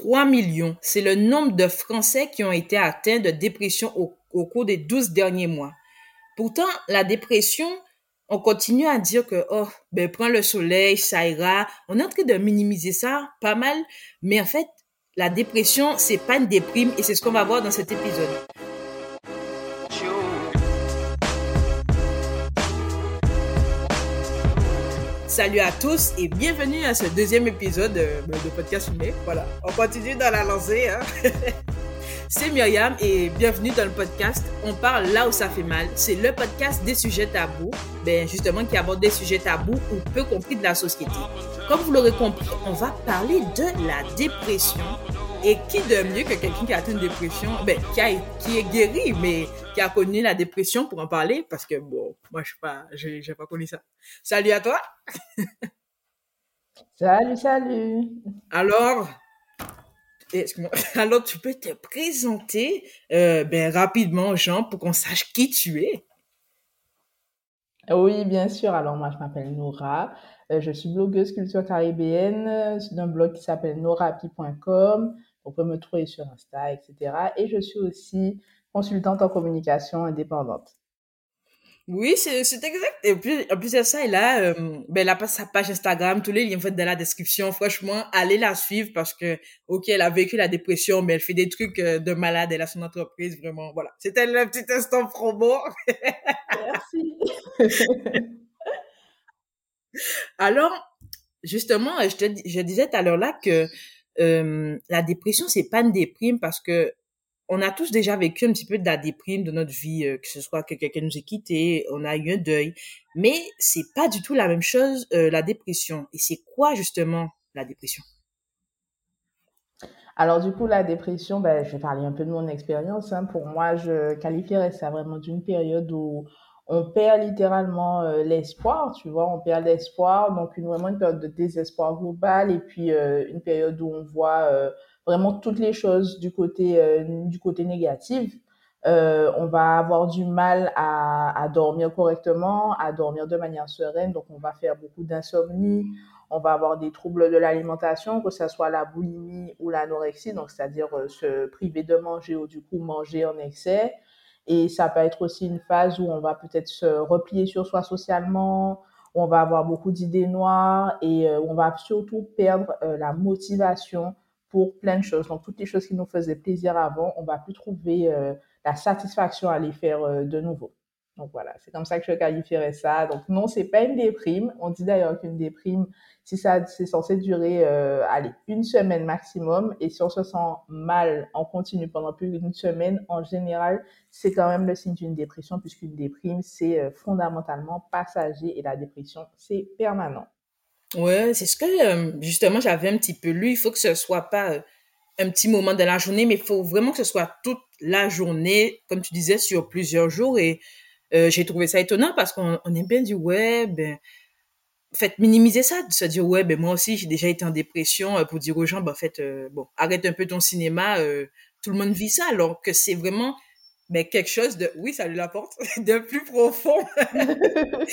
3 millions. C'est le nombre de Français qui ont été atteints de dépression au, cours des 12 derniers mois. Pourtant, la dépression, on continue à dire que, oh, ben, prends le soleil, ça ira. On est en train de minimiser ça pas mal. Mais en fait, la dépression, c'est pas une déprime et c'est ce qu'on va voir dans cet épisode. Salut à tous et bienvenue à ce deuxième épisode de, de podcast filmé. Voilà, on continue dans la lancée. Hein? C'est Myriam et bienvenue dans le podcast On parle là où ça fait mal. C'est le podcast des sujets tabous, ben justement qui aborde des sujets tabous ou peu compris de la société. Comme vous l'aurez compris, on va parler de la dépression. Et qui de mieux que quelqu'un qui a atteint une dépression, ben, qui, a, qui est guéri, mais qui a connu la dépression pour en parler, parce que bon, moi je sais pas, pas connu ça. Salut à toi. salut, salut. Alors, Alors, tu peux te présenter euh, ben, rapidement aux gens pour qu'on sache qui tu es. Oui, bien sûr. Alors, moi, je m'appelle Nora. Euh, je suis blogueuse culture caribéenne euh, d'un blog qui s'appelle norapi.com. On peut me trouver sur Insta, etc. Et je suis aussi consultante en communication indépendante. Oui, c'est exact. Et puis, en plus de ça, elle a, euh, ben, elle a sa page Instagram, tous les liens vont dans la description. Franchement, allez la suivre parce que, ok, elle a vécu la dépression, mais elle fait des trucs euh, de malade. Elle a son entreprise, vraiment. Voilà. C'était le petit instant promo. Merci. Alors, justement, je te, je disais tout à l'heure là que euh, la dépression, c'est pas une déprime parce que on a tous déjà vécu un petit peu de la déprime de notre vie, euh, que ce soit que quelqu'un nous ait quitté, on a eu un deuil, mais c'est pas du tout la même chose euh, la dépression. Et c'est quoi justement la dépression? Alors du coup, la dépression, ben, je vais parler un peu de mon expérience. Hein. Pour moi, je qualifierais ça vraiment d'une période où on perd littéralement euh, l'espoir, tu vois, on perd l'espoir, donc une, vraiment une période de désespoir global et puis une période où on voit vraiment toutes les choses du côté, euh, du côté négatif. Euh, on va avoir du mal à, à, dormir correctement, à dormir de manière sereine, donc on va faire beaucoup d'insomnie, on va avoir des troubles de l'alimentation, que ce soit la boulimie ou l'anorexie, donc c'est-à-dire euh, se priver de manger ou du coup manger en excès. Et ça peut être aussi une phase où on va peut-être se replier sur soi socialement, où on va avoir beaucoup d'idées noires et euh, on va surtout perdre euh, la motivation pour plein de choses. Donc, toutes les choses qui nous faisaient plaisir avant, on va plus trouver euh, la satisfaction à les faire euh, de nouveau. Donc, voilà, c'est comme ça que je qualifierais ça. Donc, non, c'est pas une déprime. On dit d'ailleurs qu'une déprime, si ça, c'est censé durer, euh, une semaine maximum. Et si on se sent mal en continu pendant plus d'une semaine, en général, c'est quand même le signe d'une dépression, puisqu'une déprime, c'est fondamentalement passager et la dépression, c'est permanent. Ouais, c'est ce que euh, justement j'avais un petit peu lu. Il faut que ce soit pas euh, un petit moment de la journée, mais il faut vraiment que ce soit toute la journée, comme tu disais, sur plusieurs jours. Et euh, j'ai trouvé ça étonnant parce qu'on on est bien du web. Ben, fait minimiser ça, de se dire ouais, ben moi aussi j'ai déjà été en dépression pour dire aux gens, ben en fait, bon, arrête un peu ton cinéma. tout le monde vit ça, alors que c'est vraiment mais quelque chose de, oui, salut la porte, de plus profond.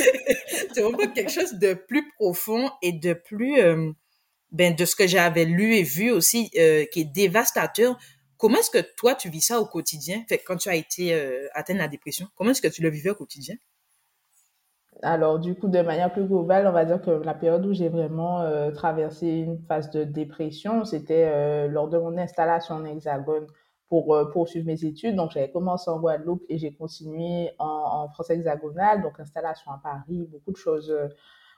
c'est vraiment quelque chose de plus profond et de plus, euh, ben, de ce que j'avais lu et vu aussi, euh, qui est dévastateur. Comment est-ce que toi, tu vis ça au quotidien? Fait, quand tu as été euh, atteint de la dépression, comment est-ce que tu le vivais au quotidien? Alors, du coup, de manière plus globale, on va dire que la période où j'ai vraiment traversé une phase de dépression, c'était lors de mon installation en hexagone pour euh, poursuivre mes études. Donc, j'avais commencé en Guadeloupe et j'ai continué en, en, France hexagonale, donc installation à Paris, beaucoup de choses euh,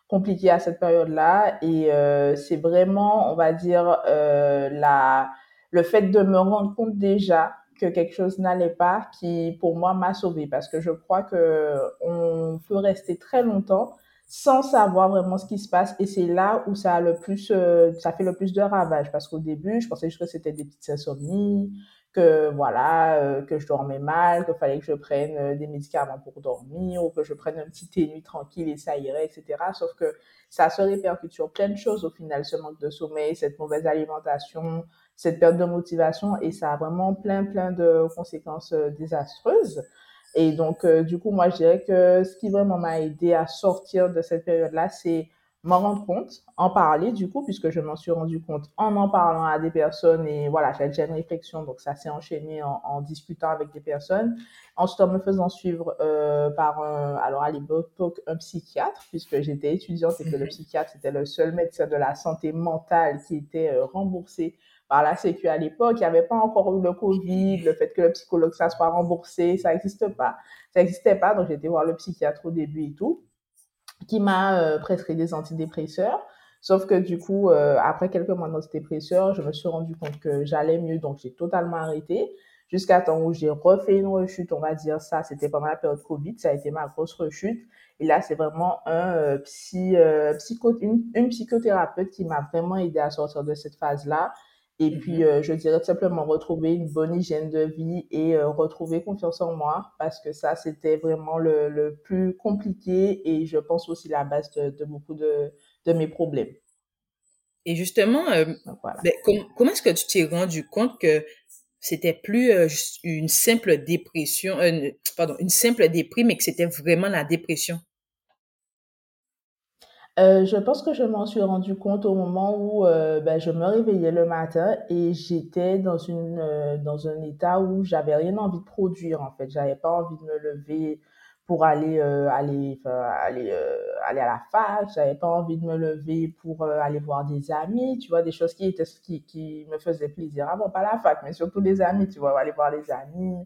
compliquées à cette période-là. Et euh, c'est vraiment, on va dire, euh, la, le fait de me rendre compte déjà que quelque chose n'allait pas qui, pour moi, m'a sauvée. Parce que je crois que on peut rester très longtemps sans savoir vraiment ce qui se passe. Et c'est là où ça a le plus, euh, ça fait le plus de ravages. Parce qu'au début, je pensais juste que c'était des petites insomnies, que voilà, euh, que je dormais mal, qu'il fallait que je prenne euh, des médicaments pour dormir ou que je prenne un petit thé nuit tranquille et ça irait, etc. Sauf que ça se répercute sur plein de choses au final, ce manque de sommeil, cette mauvaise alimentation, cette perte de motivation et ça a vraiment plein, plein de conséquences euh, désastreuses. Et donc, du coup, moi, je dirais que ce qui vraiment m'a aidé à sortir de cette période-là, c'est m'en rendre compte, en parler du coup, puisque je m'en suis rendu compte en en parlant à des personnes et voilà, j'ai déjà une réflexion, donc ça s'est enchaîné en, en, discutant avec des personnes. Ensuite, en me faisant suivre euh, par, un, alors à l'époque, un psychiatre, puisque j'étais étudiante et que le mhm. psychiatre c'était le seul médecin de la santé mentale qui était euh, remboursé par la Sécu à l'époque. Il n'y avait pas encore eu le Covid, le fait que le psychologue ça soit remboursé, ça n'existe pas. Ça n'existait pas, donc j'ai été voir le psychiatre au début et tout qui m'a euh, prescrit des antidépresseurs. Sauf que du coup, euh, après quelques mois d'antidépresseurs, je me suis rendu compte que j'allais mieux, donc j'ai totalement arrêté. Jusqu'à temps où j'ai refait une rechute, on va dire ça, c'était pendant la période Covid, ça a été ma grosse rechute. Et là, c'est vraiment un euh, psy, une, psychothérapeute qui m'a vraiment aidé à sortir de cette phase-là. Et puis, mhm. euh, je dirais simplement retrouver une bonne hygiène de vie et euh, retrouver confiance en moi parce que ça, c'était vraiment le, le, plus compliqué et je pense aussi la base de, de beaucoup de, de, mes problèmes. Et justement, euh, voilà. ben, com comment est-ce que tu t'es rendu compte que c'était plus euh, une simple dépression, euh, pardon, une simple déprime, mais que c'était vraiment la dépression? Euh, je pense que je m'en suis rendu compte au moment où euh, ben, je me réveillais le matin et j'étais dans une euh, dans un état où j'avais rien envie de produire en fait. J'avais pas envie de me lever pour aller aller aller aller à la fac. J'avais pas envie de me lever pour aller voir des amis. Tu vois des choses qui étaient qui qui me faisaient plaisir. Bon pas la fac mais surtout des amis. Tu vois aller voir des amis.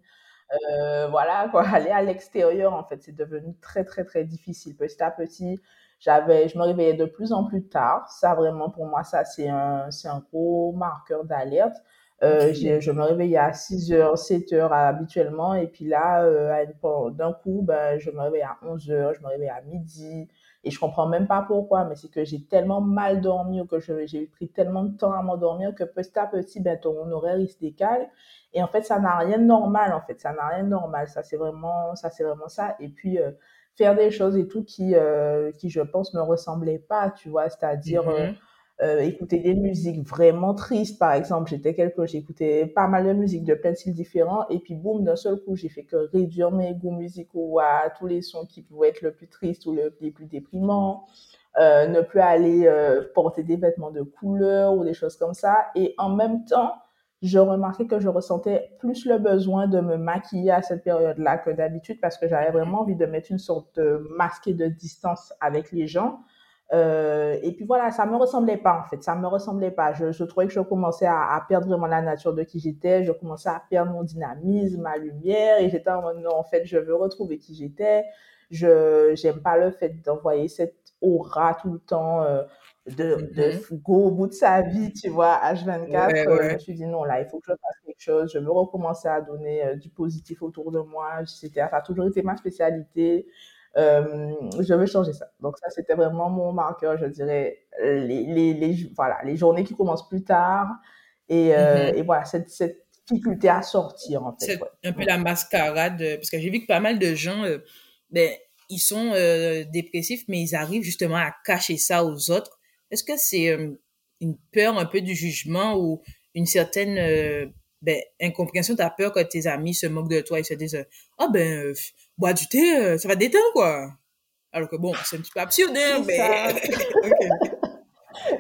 voilà quoi aller à l'extérieur en fait c'est devenu très très très difficile petit à petit j'avais, je me réveillais de plus en plus tard. Ça, vraiment, pour moi, ça, c'est un, c'est un gros marqueur d'alerte. Euh, okay. je me réveillais à 6 heures, 7 heures habituellement. Et puis là, euh, d'un coup, ben, je me réveillais à 11 heures, je me réveillais à midi. Et je comprends même pas pourquoi, mais c'est que j'ai tellement mal dormi ou que j'ai pris tellement de temps à m'endormir que petit à petit, ben, ton horaire, il se décale. Et en fait, ça n'a rien de normal, en fait. Ça n'a rien de normal. Ça, c'est vraiment, ça, c'est vraiment ça. Et puis, euh, faire des choses et tout qui, euh, qui je pense, me ressemblaient pas, tu vois, c'est-à-dire mm -hmm. euh, écouter des musiques vraiment tristes, par exemple. J'étais quelque, j'écoutais pas mal de musique de plein de styles différents et puis boum, d'un seul coup, j'ai fait que réduire mes goûts musicaux à tous les sons qui pouvaient être le plus tristes ou le, les plus déprimants. Euh, ne plus aller euh, porter des vêtements de couleur ou des choses comme ça. Et en même temps, je remarquais que je ressentais plus le besoin de me maquiller à cette période-là que d'habitude parce que j'avais vraiment envie de mettre une sorte de masque de distance avec les gens. Euh, et puis voilà, ça me ressemblait pas en fait, ça me ressemblait pas. Je, je trouvais que je commençais à, à, perdre vraiment la nature de qui j'étais, je commençais à perdre mon dynamisme, ma lumière, et j'étais en mode non, en fait, je veux retrouver qui j'étais. Je j'aime pas le fait d'envoyer cette aura tout le temps. Euh, de, mm -hmm. de go au bout de sa vie, tu vois, H24, ouais, ouais. je me suis dit non, là, il faut que je fasse quelque chose, je veux recommencer à donner euh, du positif autour de moi, ça a toujours été ma spécialité, euh, je veux changer ça. Donc ça, c'était vraiment mon marqueur, je dirais, les, les, les, voilà, les journées qui commencent plus tard, et, euh, mm -hmm. et voilà, cette, cette difficulté à sortir, en fait. C'est ouais. un peu la mascarade, euh, parce que j'ai vu que pas mal de gens, euh, ben, ils sont euh, dépressifs, mais ils arrivent justement à cacher ça aux autres est-ce que c'est euh, une peur un peu du jugement ou une certaine euh, ben, incompréhension, t'as peur que tes amis se moquent de toi et se disent ah oh, ben euh, bois du thé, euh, ça va détendre quoi? Alors que bon, c'est un petit peu absurde, hein, mais okay.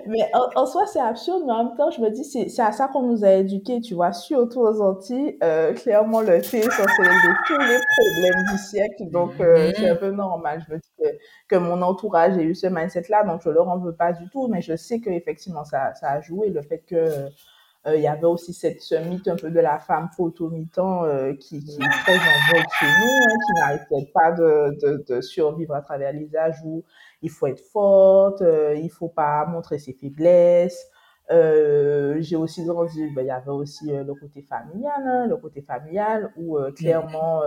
Mais en, en soi, c'est absurde, mais en même temps, je me dis, c'est à ça qu'on nous a éduqués, tu vois, surtout aux Antilles. Euh, clairement, le thé est censé régler tous les problèmes du siècle, donc euh, mm-hmm. c'est un peu normal. Je me dis que, que mon entourage ait eu ce mindset-là, donc je leur en veux pas du tout, mais je sais qu'effectivement, ça, ça a joué, le fait que il y avait aussi cette, ce mythe un peu de la femme photo-mitant euh, qui, qui est très en vogue chez nous, hein, qui peut-être pas de, de, de, survivre à travers les âges où il faut être forte, euh, il faut pas montrer ses faiblesses. Euh, j'ai aussi grandi, ben, il y avait aussi euh, le côté familial, hein, le côté familial où euh, clairement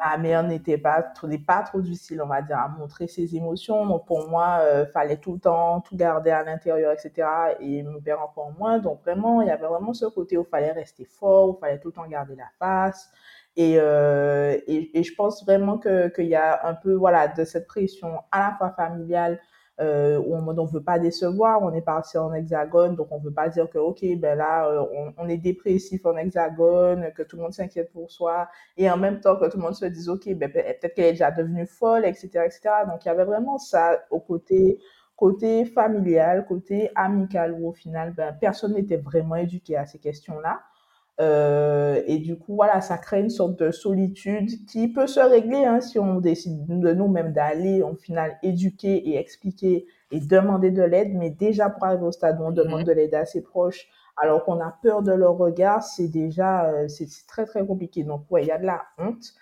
ma mère n'était pas n'est pas trop difficile, on va dire, à montrer ses émotions. Donc pour moi, euh, fallait tout le temps tout garder à l'intérieur, etc. Et mon père encore moins. Donc vraiment, il y avait vraiment ce côté où fallait rester fort, où fallait tout le temps garder la face. Et, euh, et, et je pense vraiment que qu'il y a un peu voilà de cette pression à la fois familiale euh, on ne veut pas décevoir, on est parti en hexagone, donc on ne veut pas dire que, ok, ben là, euh, on, on, est dépressif en hexagone, que tout le monde s'inquiète pour soi, et en même temps que tout le monde se dise, ok, ben, peut-être qu'elle est déjà devenue folle, etc., etc. Donc il y avait vraiment ça au côté côté familial, côté amical, où au final, ben, personne n'était vraiment éduqué à ces questions-là. Euh, et du coup, voilà, ça crée une sorte de solitude qui peut se régler hein, si on décide de nous-mêmes d'aller, au final, éduquer et expliquer et demander de l'aide. Mais déjà, pour arriver au stade où on demande mhm. de l'aide à ses proches, alors qu'on a peur de leur regard, c'est déjà, euh, c'est très, très compliqué. Donc, ouais, il y a de la honte.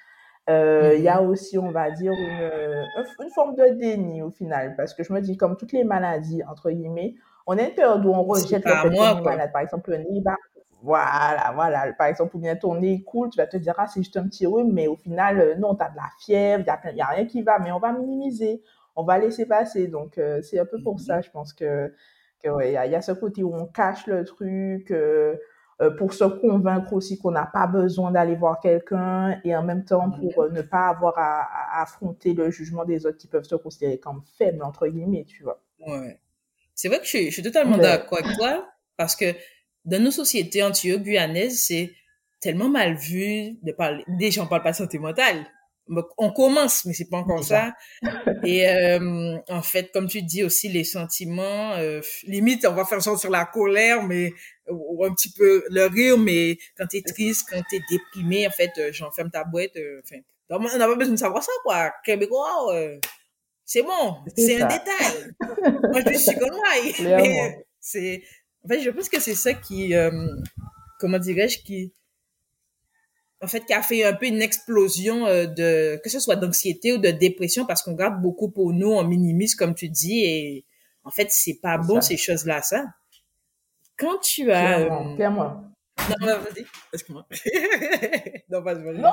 Euh, il y a mhm. aussi, on va dire, une, une forme de déni au final, parce que je me dis, comme toutes les maladies, entre guillemets, on a une période où on rejette le fait qu'on est malade. Par exemple, le nez, bah, voilà, voilà. Par exemple, ou bien ton nez coule, tu vas te dire, ah, c'est juste un petit rhume, mais au final, euh, non, tu as de la fièvre, il n'y a, rien qui va, mais on va minimiser, on va laisser passer. Donc, euh, c'est un peu pour ça, je pense que, que ouais, il y, a ce côté où on cache le truc, euh, pour se convaincre aussi qu'on n'a pas besoin d'aller voir quelqu'un, et en même temps pour ne pas avoir à, affronter le jugement des autres qui peuvent se considérer comme faibles, entre guillemets, tu vois. Ouais. C'est vrai que je suis, je suis totalement d'accord avec toi, parce que dans nos sociétés antio-guyanaises, c'est tellement mal vu de parler. Déjà, on parle pas de santé mentale. On commence, mais c'est pas encore ça. Et euh, en fait, comme tu dis aussi, les sentiments, euh, limite, on va faire sur la colère, mais ou un petit peu le rire, mais quand t'es triste, quand t'es déprimé, en fait, euh, j'enferme ta boîte. Euh, enfin, on n'a pas besoin de savoir ça, quoi. Québécois, euh, c'est bon, c'est un détail. Moi, je suis comme moi. c'est en fait, je pense que c'est ça qui, euh, comment dirais-je, qui, en fait, qui a fait un peu une explosion euh, de, que ce soit d'anxiété ou de dépression, parce qu'on garde beaucoup pour nous, on minimise, comme tu dis, et en fait, c'est pas bon, ces choses-là, ça. Quand tu as... Clairement, non, vas-y, excuse-moi. non. Non,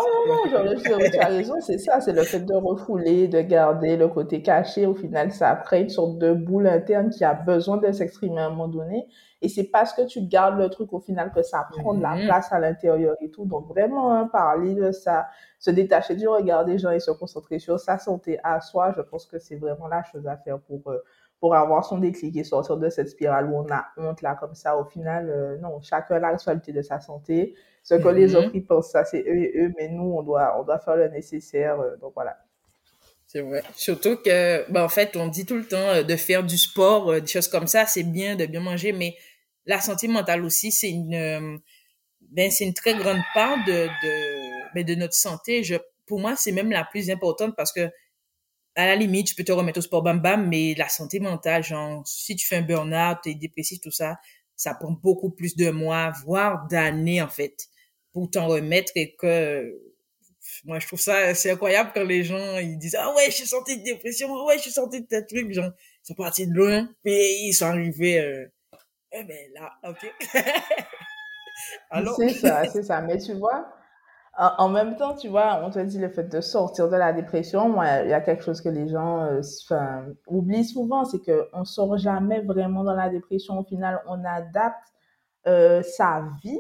non, non, tu as raison, c'est ça, c'est le fait de refouler, de garder le côté caché. Au final, ça crée une sorte de boule interne qui a besoin de s'exprimer à un moment donné. Et c'est parce que tu gardes le truc au final que ça prend de la mhm. place à l'intérieur et tout. Donc vraiment, hein, parler de ça, se détacher du regard des gens et se concentrer sur sa santé à soi, je pense que c'est vraiment la chose à faire pour, euh, pour avoir son déclic et sortir de cette spirale où on a honte là comme ça. Au final, euh, non, chacun a la responsabilité de sa santé. Ce que les mhm. autres ils pensent, ça c'est eux et eux, mais nous, on doit, on doit faire le nécessaire. Euh, donc voilà. C'est vrai. Surtout que, ben, en fait, on dit tout le temps de faire du sport, des choses comme ça, c'est bien de bien manger, mais la santé mentale aussi, c'est une, euh, ben, c'est une très grande part de, de, ben, de notre santé. Je, pour moi, c'est même la plus importante parce que, à la limite, tu peux te remettre au sport bam bam, mais la santé mentale, genre, si tu fais un burn-out, t'es dépressif, tout ça, ça prend beaucoup plus de mois, voire d'années, en fait, pour t'en remettre et que, moi, je trouve ça, c'est incroyable quand les gens, ils disent, ah ouais, je suis sorti de dépression, ah ouais, je suis sorti de tel truc, genre, ils sont partis de loin, puis ils sont arrivés, euh, eh ben là, ok. C'est ça, c'est ça. Mais tu vois, en, même temps, tu vois, on te dit le fait de sortir de la dépression. Moi, il y a quelque chose que les gens euh, oublient souvent, c'est qu'on ne sort jamais vraiment dans la dépression. Au final, on adapte euh, sa vie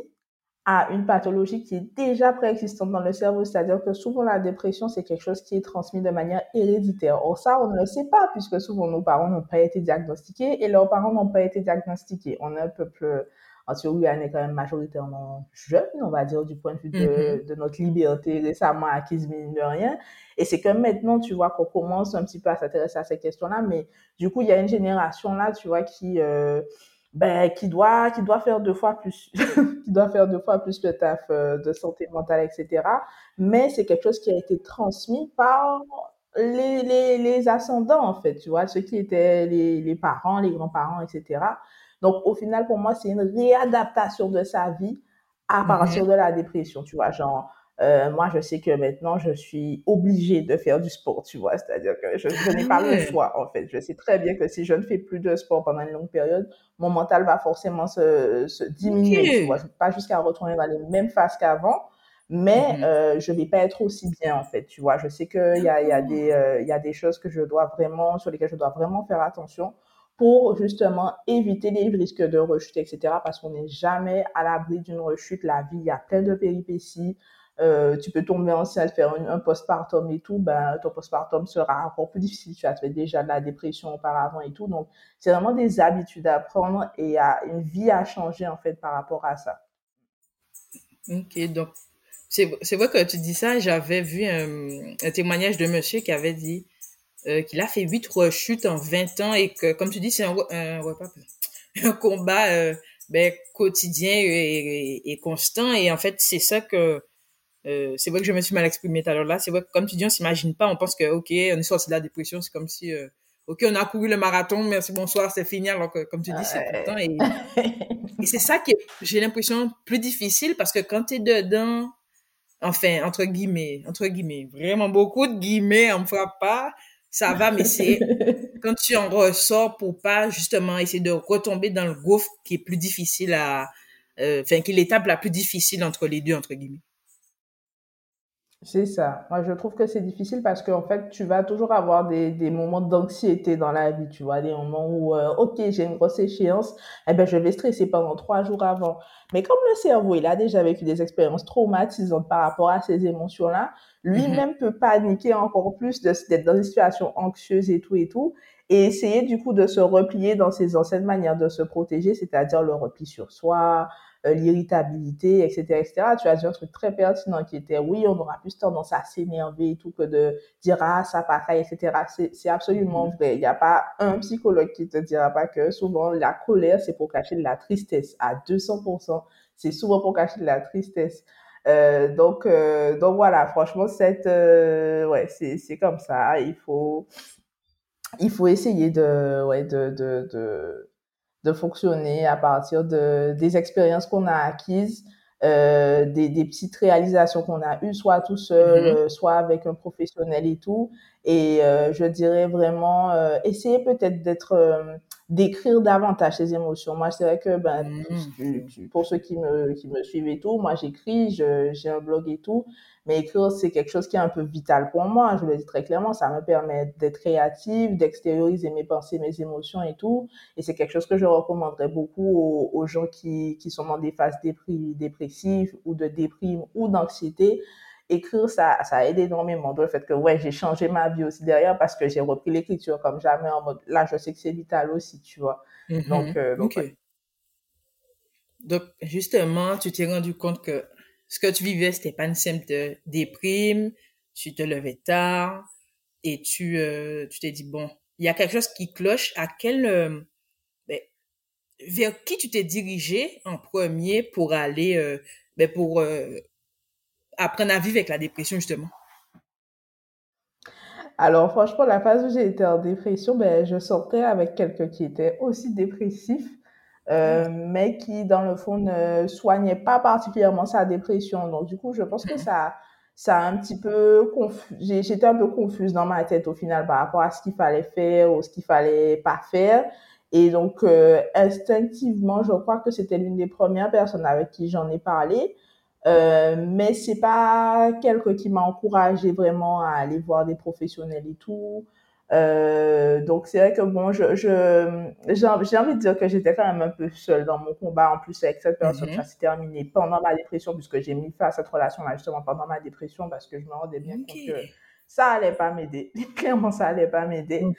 à une pathologie qui est déjà préexistante dans le cerveau. C'est-à-dire que souvent la dépression, c'est quelque chose qui est transmis de manière héréditaire. Or ça, on ne le sait pas puisque souvent nos parents n'ont pas été diagnostiqués et leurs parents n'ont pas été diagnostiqués. On est un peuple anti-guyanais quand même majoritairement jeune, on va dire, du point de vue de, mm-hmm. de notre liberté récemment acquise, mine de rien. Et c'est que maintenant, tu vois, qu'on commence un petit peu à s'intéresser à ces questions-là, mais du coup, il y a une génération là, tu vois, qui... Euh, ben, qui doit, qui doit faire deux fois plus, qui doit faire deux fois plus le taf euh, de santé mentale, etc. Mais c'est quelque chose qui a été transmis par les, les, les ascendants, en fait, tu vois, ceux qui étaient les, les parents, les grands-parents, etc. Donc, au final, pour moi, c'est une réadaptation de sa vie à mm-hmm. partir de la dépression, tu vois, genre, euh, moi, je sais que maintenant, je suis obligée de faire du sport, tu vois. C'est-à-dire que je, n'ai pas le choix, en fait. Je sais très bien que si je ne fais plus de sport pendant une longue période, mon mental va forcément se, se diminuer, tu vois. Pas jusqu'à retourner dans les mêmes phases qu'avant, mais mm-hmm. euh, je vais pas être aussi bien, en fait, tu vois. Je sais qu'il y a, y, a des, euh, y a des choses que je dois vraiment, sur lesquelles je dois vraiment faire attention pour justement éviter les risques de rechute, etc. Parce qu'on n'est jamais à l'abri d'une rechute. La vie, il y a plein de péripéties. Euh, tu peux tomber enceinte, faire un, postpartum et tout, ben, ton postpartum sera encore plus difficile. Tu as fait déjà de la dépression auparavant et tout. Donc, c'est vraiment des habitudes à prendre et il une vie à changer, en fait, par rapport à ça. Ok, donc, c'est vrai que tu dis ça. J'avais vu un, témoignage de monsieur qui avait dit, qu'il a fait huit rechutes en 20 ans et que, comme tu dis, c'est un, un, un combat ben, quotidien et, et, constant. Et en fait, c'est ça que euh, c'est vrai que je me suis mal exprimée tout à l'heure là. C'est vrai que comme tu dis, on s'imagine pas. On pense que ok, on est sorti de la dépression. C'est comme si euh, ok, on a couru le marathon. Merci, bonsoir, c'est fini. Alors que comme tu dis, c'est tout le temps. Et, et c'est ça qui est, j'ai l'impression, plus difficile parce que quand tu es dedans, enfin entre guillemets, entre guillemets, vraiment beaucoup de guillemets, on me frappe pas. Ça va, mais c'est quand tu en ressors pour pas justement essayer de retomber dans le gouffre qui est plus difficile à, euh, enfin, qui est l'étape la plus difficile entre les deux entre guillemets. C'est ça. Moi, je trouve que c'est difficile parce qu'en fait, tu vas toujours avoir des, des moments d'anxiété dans la vie, tu vois, des moments où, euh, ok, j'ai une grosse échéance, eh ben, je vais stresser pendant trois jours avant. Mais comme le cerveau, il a déjà vécu des expériences traumatisantes par rapport à ces émotions-là, lui-même mm-hmm. peut paniquer encore plus d'être dans une situation anxieuse et tout et tout, et essayer du coup de se replier dans ses anciennes manières de se protéger, c'est-à-dire le repli sur soi, l'irritabilité, etc., etc. Tu as dit un truc très pertinent qui était, oui, on aura plus tendance à s'énerver et tout que de dire, ah, ça pareil, etc. C'est absolument mm-hmm. vrai. Il n'y a pas un psychologue qui te dira pas que souvent la colère, c'est pour cacher de la tristesse à 200%. C'est souvent pour cacher de la tristesse. Euh, donc, euh, donc voilà, franchement, cette, euh, ouais, c'est, c'est comme ça. Il faut, il faut essayer de, ouais, de, de, de, de fonctionner à partir de, des expériences qu'on a acquises, euh, des, des, petites réalisations qu'on a eues, soit tout seul, euh, soit avec un professionnel et tout. Et euh, je dirais vraiment, euh, essayer peut-être d'être, euh, d'écrire davantage ses émotions. Moi, c'est vrai que, ben, mm-hmm. pour ceux qui me, qui me suivent et tout, moi, j'écris, j'ai un blog et tout. Mais écrire, c'est quelque chose qui est un peu vital pour moi. Je le dis très clairement, ça me permet d'être créative, d'extérioriser mes pensées, mes émotions et tout. Et c'est quelque chose que je recommanderais beaucoup aux, gens qui, qui sont dans des phases dépressives ou de déprime ou d'anxiété. Écrire, ça, ça aide énormément. le fait que, ouais, j'ai changé ma vie aussi derrière parce que j'ai repris l'écriture comme jamais en mode, là, je sais que c'est vital aussi, tu vois. Mm-hmm. Donc, euh, donc, donc, justement, tu t'es rendu compte que ce que tu vivais, c'était pas une simple déprime, tu te levais tard et tu euh, tu t'es dit bon, il y a quelque chose qui cloche. À quel euh, ben, vers qui tu t'es dirigé en premier pour aller ben, pour apprendre à vivre avec la dépression justement? Alors franchement, la phase où j'ai été en dépression, ben je sortais avec quelqu'un qui était aussi dépressif euh, mais qui, dans le fond, ne soignait pas particulièrement sa dépression. Donc, du coup, je pense que ça, ça a un petit peu J'étais un peu confuse dans ma tête au final par rapport à ce qu'il fallait faire ou ce qu'il fallait pas faire. Et donc, euh, instinctivement, je crois que c'était l'une des premières personnes avec qui j'en ai parlé. Euh, mais c'est pas quelqu'un qui m'a encouragé vraiment à aller voir des professionnels et tout. Euh, donc c'est vrai que bon, je, je j'ai envie de dire que j'étais quand même un peu seule dans mon combat. En plus avec cette personne, mm-hmm. ça s'est terminé pendant ma dépression puisque j'ai mis fin à cette relation-là justement pendant ma dépression parce que je me rendais bien compte que ça allait pas m'aider. Clairement, ça allait pas m'aider.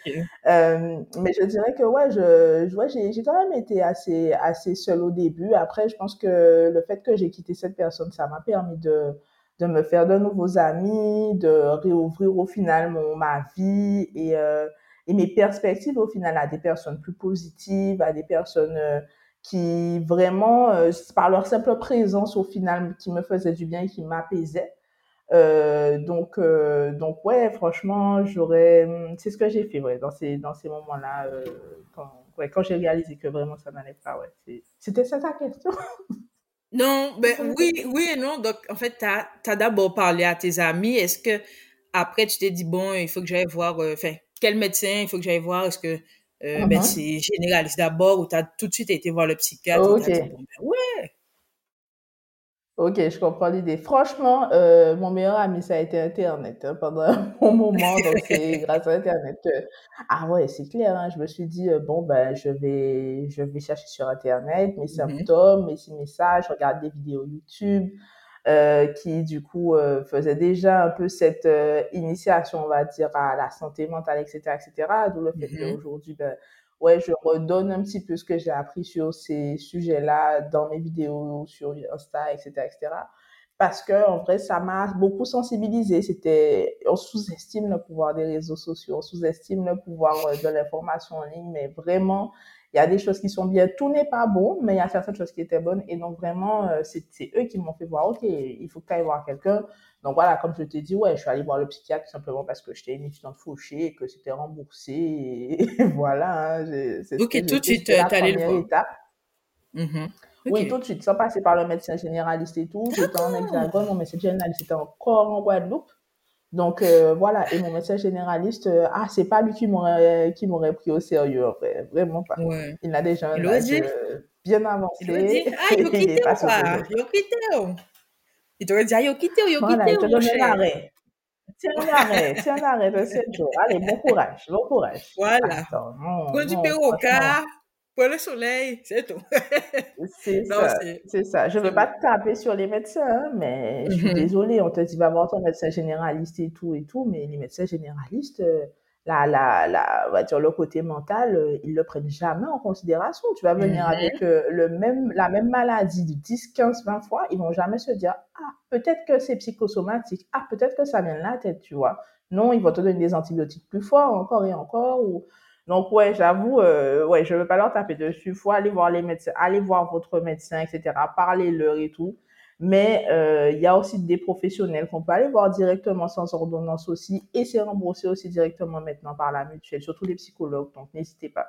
Euh, mais je dirais que ouais, je, je ouais, j'ai, j'ai quand même été assez assez seule au début. Après, je pense que le fait que j'ai quitté cette personne, ça m'a permis de de me faire de nouveaux amis, de réouvrir au final mon, ma vie et, euh, et mes perspectives au final à des personnes plus positives, à des personnes euh, qui vraiment, euh, par leur simple présence au final, qui me faisaient du bien et qui m'apaisaient. Euh, donc, euh, donc ouais, franchement, j'aurais, c'est ce que j'ai fait, ouais, dans ces, dans ces moments-là, quand, ouais, quand j'ai réalisé que vraiment ça n'allait pas, ouais. C'était ça ta question? Non, ben oui, oui et non. Donc, en fait, tu as, d'abord parlé à tes amis. Est-ce que après, tu t'es dit, bon, il faut que j'aille voir, euh, enfin, quel médecin il faut que j'aille voir? Est-ce que euh, ben, uh-huh. c'est généraliste d'abord ou tu as tout de suite été voir le psychiatre? Ok. Ben ouais, Ok, je comprends l'idée. Franchement, euh, mon meilleur ami, ça a été Internet hein, pendant un bon moment. Donc, c'est grâce à Internet que... Ah ouais, c'est clair. Hein, je me suis dit, euh, bon, ben, je vais, je vais chercher sur Internet mes mm-hmm. symptômes, mes messages, regarder des vidéos YouTube euh, qui, du coup, euh, faisaient déjà un peu cette euh, initiation, on va dire, à la santé mentale, etc., etc. D'où le fait mm-hmm. qu'aujourd'hui, ben, ouais, je redonne un petit peu ce que j'ai appris sur ces sujets-là dans mes vidéos sur Insta, etc., etc. parce que en vrai, ça m'a beaucoup sensibilisé. C'était, on sous-estime le pouvoir des réseaux sociaux, on sous-estime le pouvoir euh, de l'information en ligne, mais vraiment, il y a des choses qui sont bien. Tout n'est pas bon, mais il y a certaines choses qui étaient bonnes. Et donc, vraiment, euh, c'est eux qui m'ont fait voir, OK, il faut que tu ailles voir quelqu'un. Donc, voilà, comme je t'ai dit, ouais, je suis allée voir le psychiatre simplement parce que j'étais une étudiante fauchée et que c'était remboursé. Et voilà. Hein, ok, tout de suite, tu es allée le voir. Étape. Mm-hmm. Oui, tout de suite, sans passer par le médecin généraliste et tout. J'étais en hexagone, mon médecin généraliste était encore en Guadeloupe. Donc euh, voilà, et mon médecin généraliste, euh, ah, c'est pas lui qui m'aurait qui m'aurait pris au sérieux, en fait. vraiment pas. Il a déjà un âge euh, bien avancé. Il dit, ah, il quitté ou pas? Il quitté Il t'aurait dit, ah, il quitté ou il voilà, il te donne un arrêt. Tiens un arrêt, tiens un arrêt de 7 jours. Allez, bon courage, bon courage. Voilà. Du perroquat, pour le soleil, c'est tout. c'est ça, c'est ça. Je ne veux pas te taper sur les médecins, hein, mais je suis mhm. désolée, on te dit va voir ton médecin généraliste et tout et tout, mais les médecins généralistes, euh, la, la, la, va dire, le côté mental, euh, ils le prennent jamais en considération. Tu vas venir mhm. avec euh, le même, la même maladie de 10, 15, 20 fois, ils vont jamais se dire, ah, peut-être que c'est psychosomatique, ah, peut-être que ça vient de la tête, tu vois. Non, ils vont te donner des antibiotiques plus forts encore et encore, ou donc, ouais, j'avoue, euh, ouais, je veux pas leur taper dessus. Faut aller voir les médecins, aller voir votre médecin, etc. Parlez-leur et tout. Mais euh, il y a aussi des professionnels qu'on peut aller voir directement sans ordonnance aussi et c'est remboursé aussi directement maintenant par la mutuelle, surtout les psychologues. Donc, n'hésitez pas.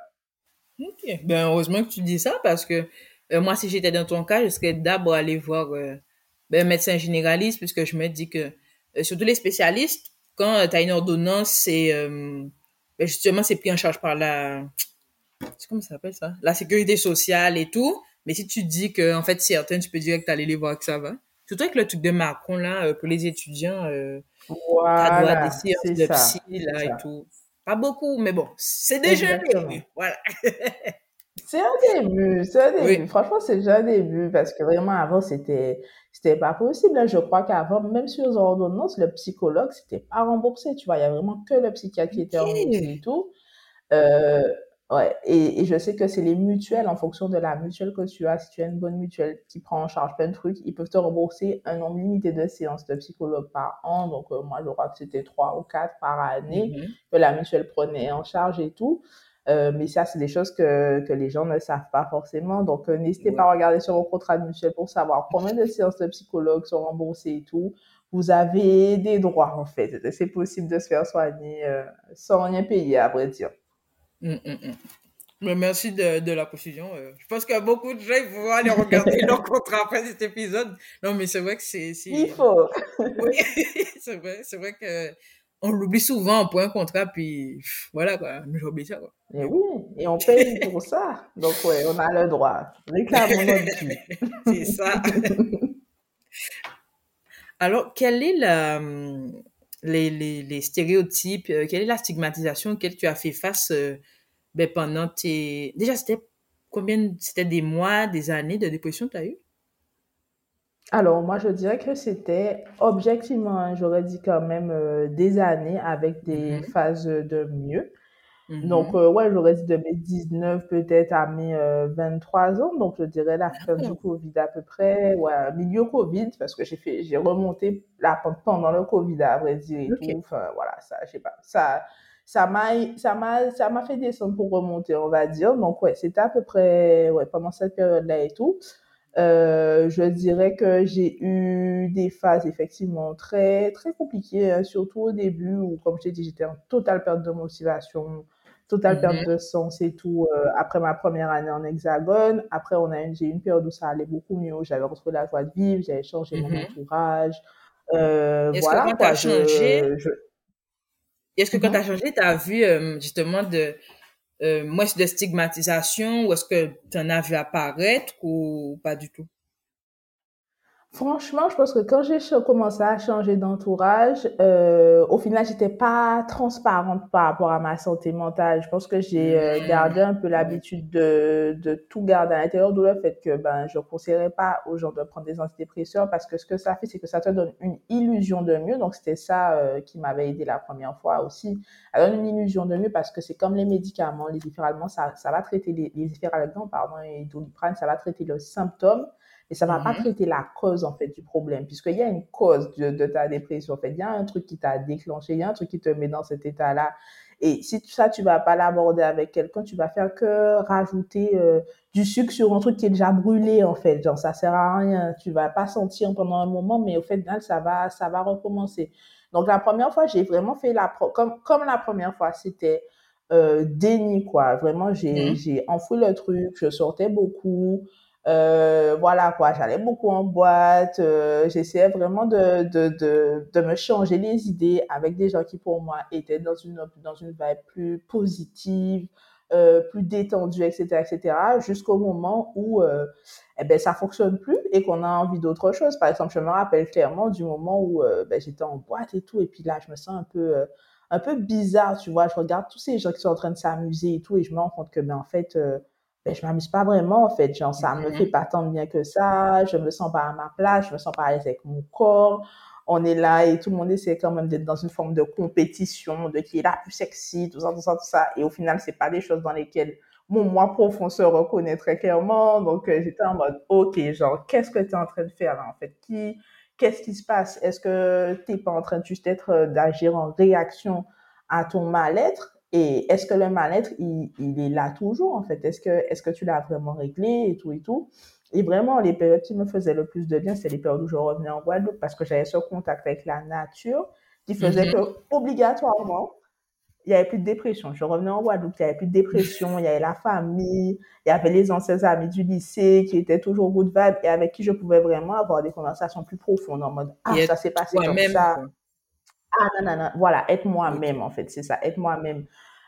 Ok, ben heureusement que tu dis ça parce que euh, moi, si j'étais dans ton cas, je serais d'abord aller voir euh, ben, un médecin généraliste puisque je me dis que surtout les spécialistes, quand tu as une ordonnance, c'est ben, justement, c'est pris en charge par la, comment ça s'appelle ça? La sécurité sociale et tout. Mais si tu dis que, en fait, certains, tu peux direct aller les voir que ça va. Surtout avec le truc de Macron, là, euh, pour les étudiants, euh, voilà, des séances de psy, là, et tout. Pas beaucoup, mais bon, c'est déjà. Voilà. c'est un début, c'est un début. Franchement, c'est déjà un début parce que vraiment, avant, c'était, c'était pas possible. Hein. Je crois qu'avant, même sur les ordonnances, le psychologue, c'était pas remboursé. Tu vois, il y a vraiment que le psychiatre qui était remboursé et tout. Euh, ouais. Et, je sais que c'est les mutuelles, en fonction de la mutuelle que tu as, si tu as une bonne mutuelle qui prend en charge plein de trucs, ils peuvent te rembourser un nombre limité de séances de psychologue par an. Donc, euh, moi, je crois que c'était trois ou quatre par année mm-hmm. que la mutuelle prenait en charge et tout. Euh, mais ça, c'est des choses que, que les gens ne savent pas forcément. Donc, euh, n'hésitez pas à regarder sur vos contrats de mutuelle pour savoir combien de séances de psychologue sont remboursées et tout. Vous avez des droits, en fait. C'est possible de se faire soigner euh, sans rien payer, à vrai dire. Hum, hum, hum. merci de, de, la précision. je pense que beaucoup de gens vont aller regarder leur contrat après cet épisode. Non, mais c'est vrai que c'est... Il faut. oui, c'est vrai. C'est vrai que on l'oublie souvent, on prend un contrat, puis voilà, quoi, j'oublie ça, quoi. Et oui, et on paye pour ça. Donc, ouais, on a le droit. Réclamons notre C'est ça. Alors, quel est la, les, les, les stéréotypes, euh, quelle est la stigmatisation auquel tu as fait face euh, ben, pendant tes... Déjà, c'était combien, c'était des mois, des années de dépression que tu as eu? Alors, moi, je dirais que c'était objectivement, hein, j'aurais dit quand même euh, des années avec des mm-hmm. phases de mieux. Mm-hmm. Donc, euh, ouais, j'aurais dit de mes 19 peut-être à mes 23 euh, ans. Donc, je dirais la fin du Covid à peu près, ouais, milieu Covid, parce que j'ai fait, j'ai remonté la pendant le Covid, à vrai dire, et tout. Enfin, voilà, ça, je sais pas, ça, ça m'a, ça m'a, ça m'a fait descendre pour remonter, on va dire. Donc, ouais, c'était à peu près, ouais, pendant cette période-là et tout. Euh, je dirais que j'ai eu des phases effectivement très très compliquées, hein, surtout au début où, comme je t'ai dit, j'étais en totale perte de motivation, totale perte mm-hmm. de sens et tout. Euh, après ma première année en Hexagone, après on a j'ai eu une période où ça allait beaucoup mieux, j'avais retrouvé la joie de vivre, j'avais changé mon mm-hmm. entourage. Euh, Est-ce voilà, que quand tu as changé, est-ce que quand tu as changé, vu justement de euh, moins de stigmatisation ou est-ce que tu en as vu apparaître ou pas du tout? Franchement, je pense que quand j'ai commencé à changer d'entourage, euh, au final, j'étais pas transparente par rapport à ma santé mentale. Je pense que j'ai euh, mmh. gardé un peu l'habitude de, de tout garder à l'intérieur, d'où le fait que ben je conseillerais pas aux gens de prendre des antidépresseurs parce que ce que ça fait, c'est que ça te donne une illusion de mieux. Donc c'était ça euh, qui m'avait aidé la première fois aussi. Ça donne une illusion de mieux parce que c'est comme les médicaments, les différents ça, ça va traiter les, les pardon, et doliprane, ça va traiter le symptôme Et ça va pas Mhm. traiter la cause, en fait, du problème, puisqu'il y a une cause de, de ta dépression. En fait, il y a un truc qui t'a déclenché, il y a un truc qui te met dans cet état-là. Et si ça, tu vas pas l'aborder avec quelqu'un, tu vas faire que rajouter euh, du sucre sur un truc qui est déjà brûlé, en fait. Genre, ça sert à rien. Tu vas pas sentir pendant un moment, mais au fait, ça va, ça va recommencer. Donc, la première fois, j'ai vraiment fait la, comme, comme la première fois, c'était euh, déni, quoi. Vraiment, j'ai, Mhm. j'ai enfoui le truc, je sortais beaucoup. Euh, voilà, quoi. J'allais beaucoup en boîte. Euh, j'essayais vraiment de, de, de, de me changer les idées avec des gens qui, pour moi, étaient dans une, dans une vibe plus positive, euh, plus détendue, etc., etc., jusqu'au moment où, euh, eh ben, ça fonctionne plus et qu'on a envie d'autre chose. Par exemple, je me rappelle clairement du moment où euh, ben, j'étais en boîte et tout, et puis là, je me sens un peu, euh, un peu bizarre, tu vois. Je regarde tous ces gens qui sont en train de s'amuser et tout, et je me rends compte que, ben, en fait, ben, je m'amuse pas vraiment, en fait. Genre, ça me fait Mhm. pas tant de bien que ça, je me sens pas à ma place, je me sens pas à l'aise avec mon corps. On est là et tout le monde essaie quand même d'être dans une forme de compétition, de qui est la plus sexy, tout ça, tout ça, tout ça. Et au final, c'est pas des choses dans lesquelles mon moi profond se reconnaît très clairement. Donc, euh, j'étais en mode, OK, genre, qu'est-ce que tu es en train de faire là, en fait? Qui, qu'est-ce qui se passe? Est-ce que t'es pas en train de juste être, euh, d'agir en réaction à ton mal-être? Et est-ce que le mal-être, il, il est là toujours, en fait? Est-ce que, est-ce que tu l'as vraiment réglé et tout et tout? Et vraiment, les périodes qui me faisaient le plus de bien, c'est les périodes où je revenais en Guadeloupe parce que j'avais ce contact avec la nature qui faisait Mhm. que, obligatoirement, il n'y avait plus de dépression. Je revenais en Guadeloupe, il n'y avait plus de dépression, il y avait la famille, il y avait les anciens amis du lycée qui étaient toujours good vibe et avec qui je pouvais vraiment avoir des conversations plus profondes en mode Ah, ça s'est passé comme ça. quoi. Ah, non, non, non. Voilà, être moi-même, en fait, c'est ça, être moi-même.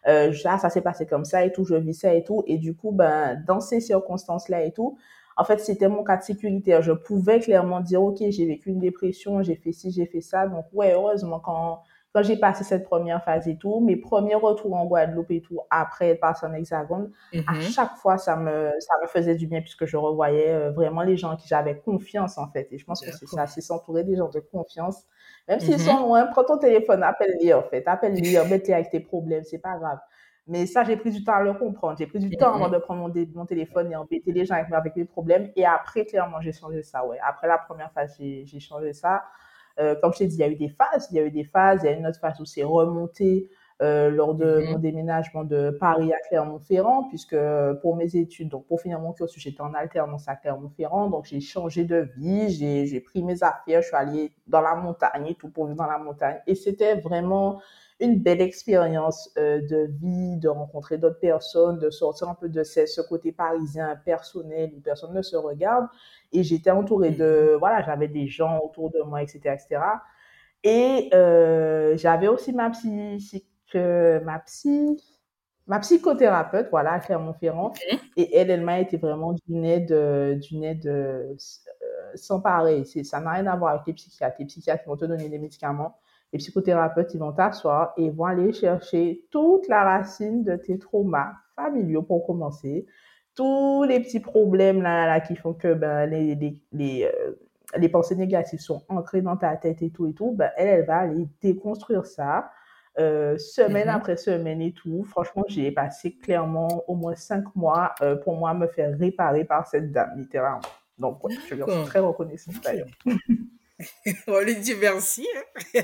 Euh, ça, ça s'est passé comme ça et tout, je vis ça et tout. Et du coup, ben, dans ces circonstances-là et tout, en fait, c'était mon cas de sécurité. Je pouvais clairement dire, OK, j'ai vécu une dépression, j'ai fait ci, j'ai fait ça. Donc, ouais, heureusement, quand, quand j'ai passé cette première phase et tout, mes premiers retours en Guadeloupe et tout, après être passé en Hexagone, à Mhm. chaque fois, ça me, ça me faisait du bien puisque je revoyais euh, vraiment les gens qui j'avais confiance, en fait. Et je pense que c'est ça, c'est s'entourer des gens de confiance même s'ils sont Mhm. loin, prends ton téléphone, appelle-les en fait. Appelle-les, embête-les avec tes problèmes, c'est pas grave. Mais ça, j'ai pris du temps à le comprendre. J'ai pris du temps avant Mhm. de prendre mon, mon téléphone et embêter les gens avec, avec mes problèmes. Et après, clairement, j'ai changé ça, ouais. Après la première phase, j'ai changé ça. Euh, comme je t'ai dit, il y a eu des phases. Il y a eu des phases. Il y a une autre phase où c'est remonté euh, lors de mon Mhm. déménagement de Paris à Clermont-Ferrand, puisque pour mes études, donc pour finir mon cursus, j'étais en alternance à Clermont-Ferrand, donc j'ai changé de vie, j'ai pris mes affaires, je suis allée dans la montagne et tout pour vivre dans la montagne. Et c'était vraiment une belle expérience euh, de vie, de rencontrer d'autres personnes, de sortir un peu de ce, ce côté parisien personnel où personne ne se regarde. Et j'étais entourée Mhm. de, voilà, j'avais des gens autour de moi, etc., etc. Et euh, j'avais aussi ma psy, que ma psy, ma psychothérapeute, voilà, à Clermont-Ferrand. Et elle, elle m'a été vraiment d'une aide, euh, d'une aide euh, sans pareil. Ça n'a rien à voir avec les psychiatres. Les psychiatres vont te donner des médicaments. Les psychothérapeutes, ils vont t'asseoir et vont aller chercher toute la racine de tes traumas familiaux pour commencer. Tous les petits problèmes là, là qui font que ben, les, les, les, euh, les pensées négatives sont ancrées dans ta tête et tout et tout, ben, elle, elle va aller déconstruire ça euh, semaine Mhm. après semaine et tout. Franchement, j'ai passé clairement au moins cinq mois euh, pour moi me faire réparer par cette dame, littéralement. Donc, ouais, je lui en suis très reconnaissante d'ailleurs. On lui dit merci. hein.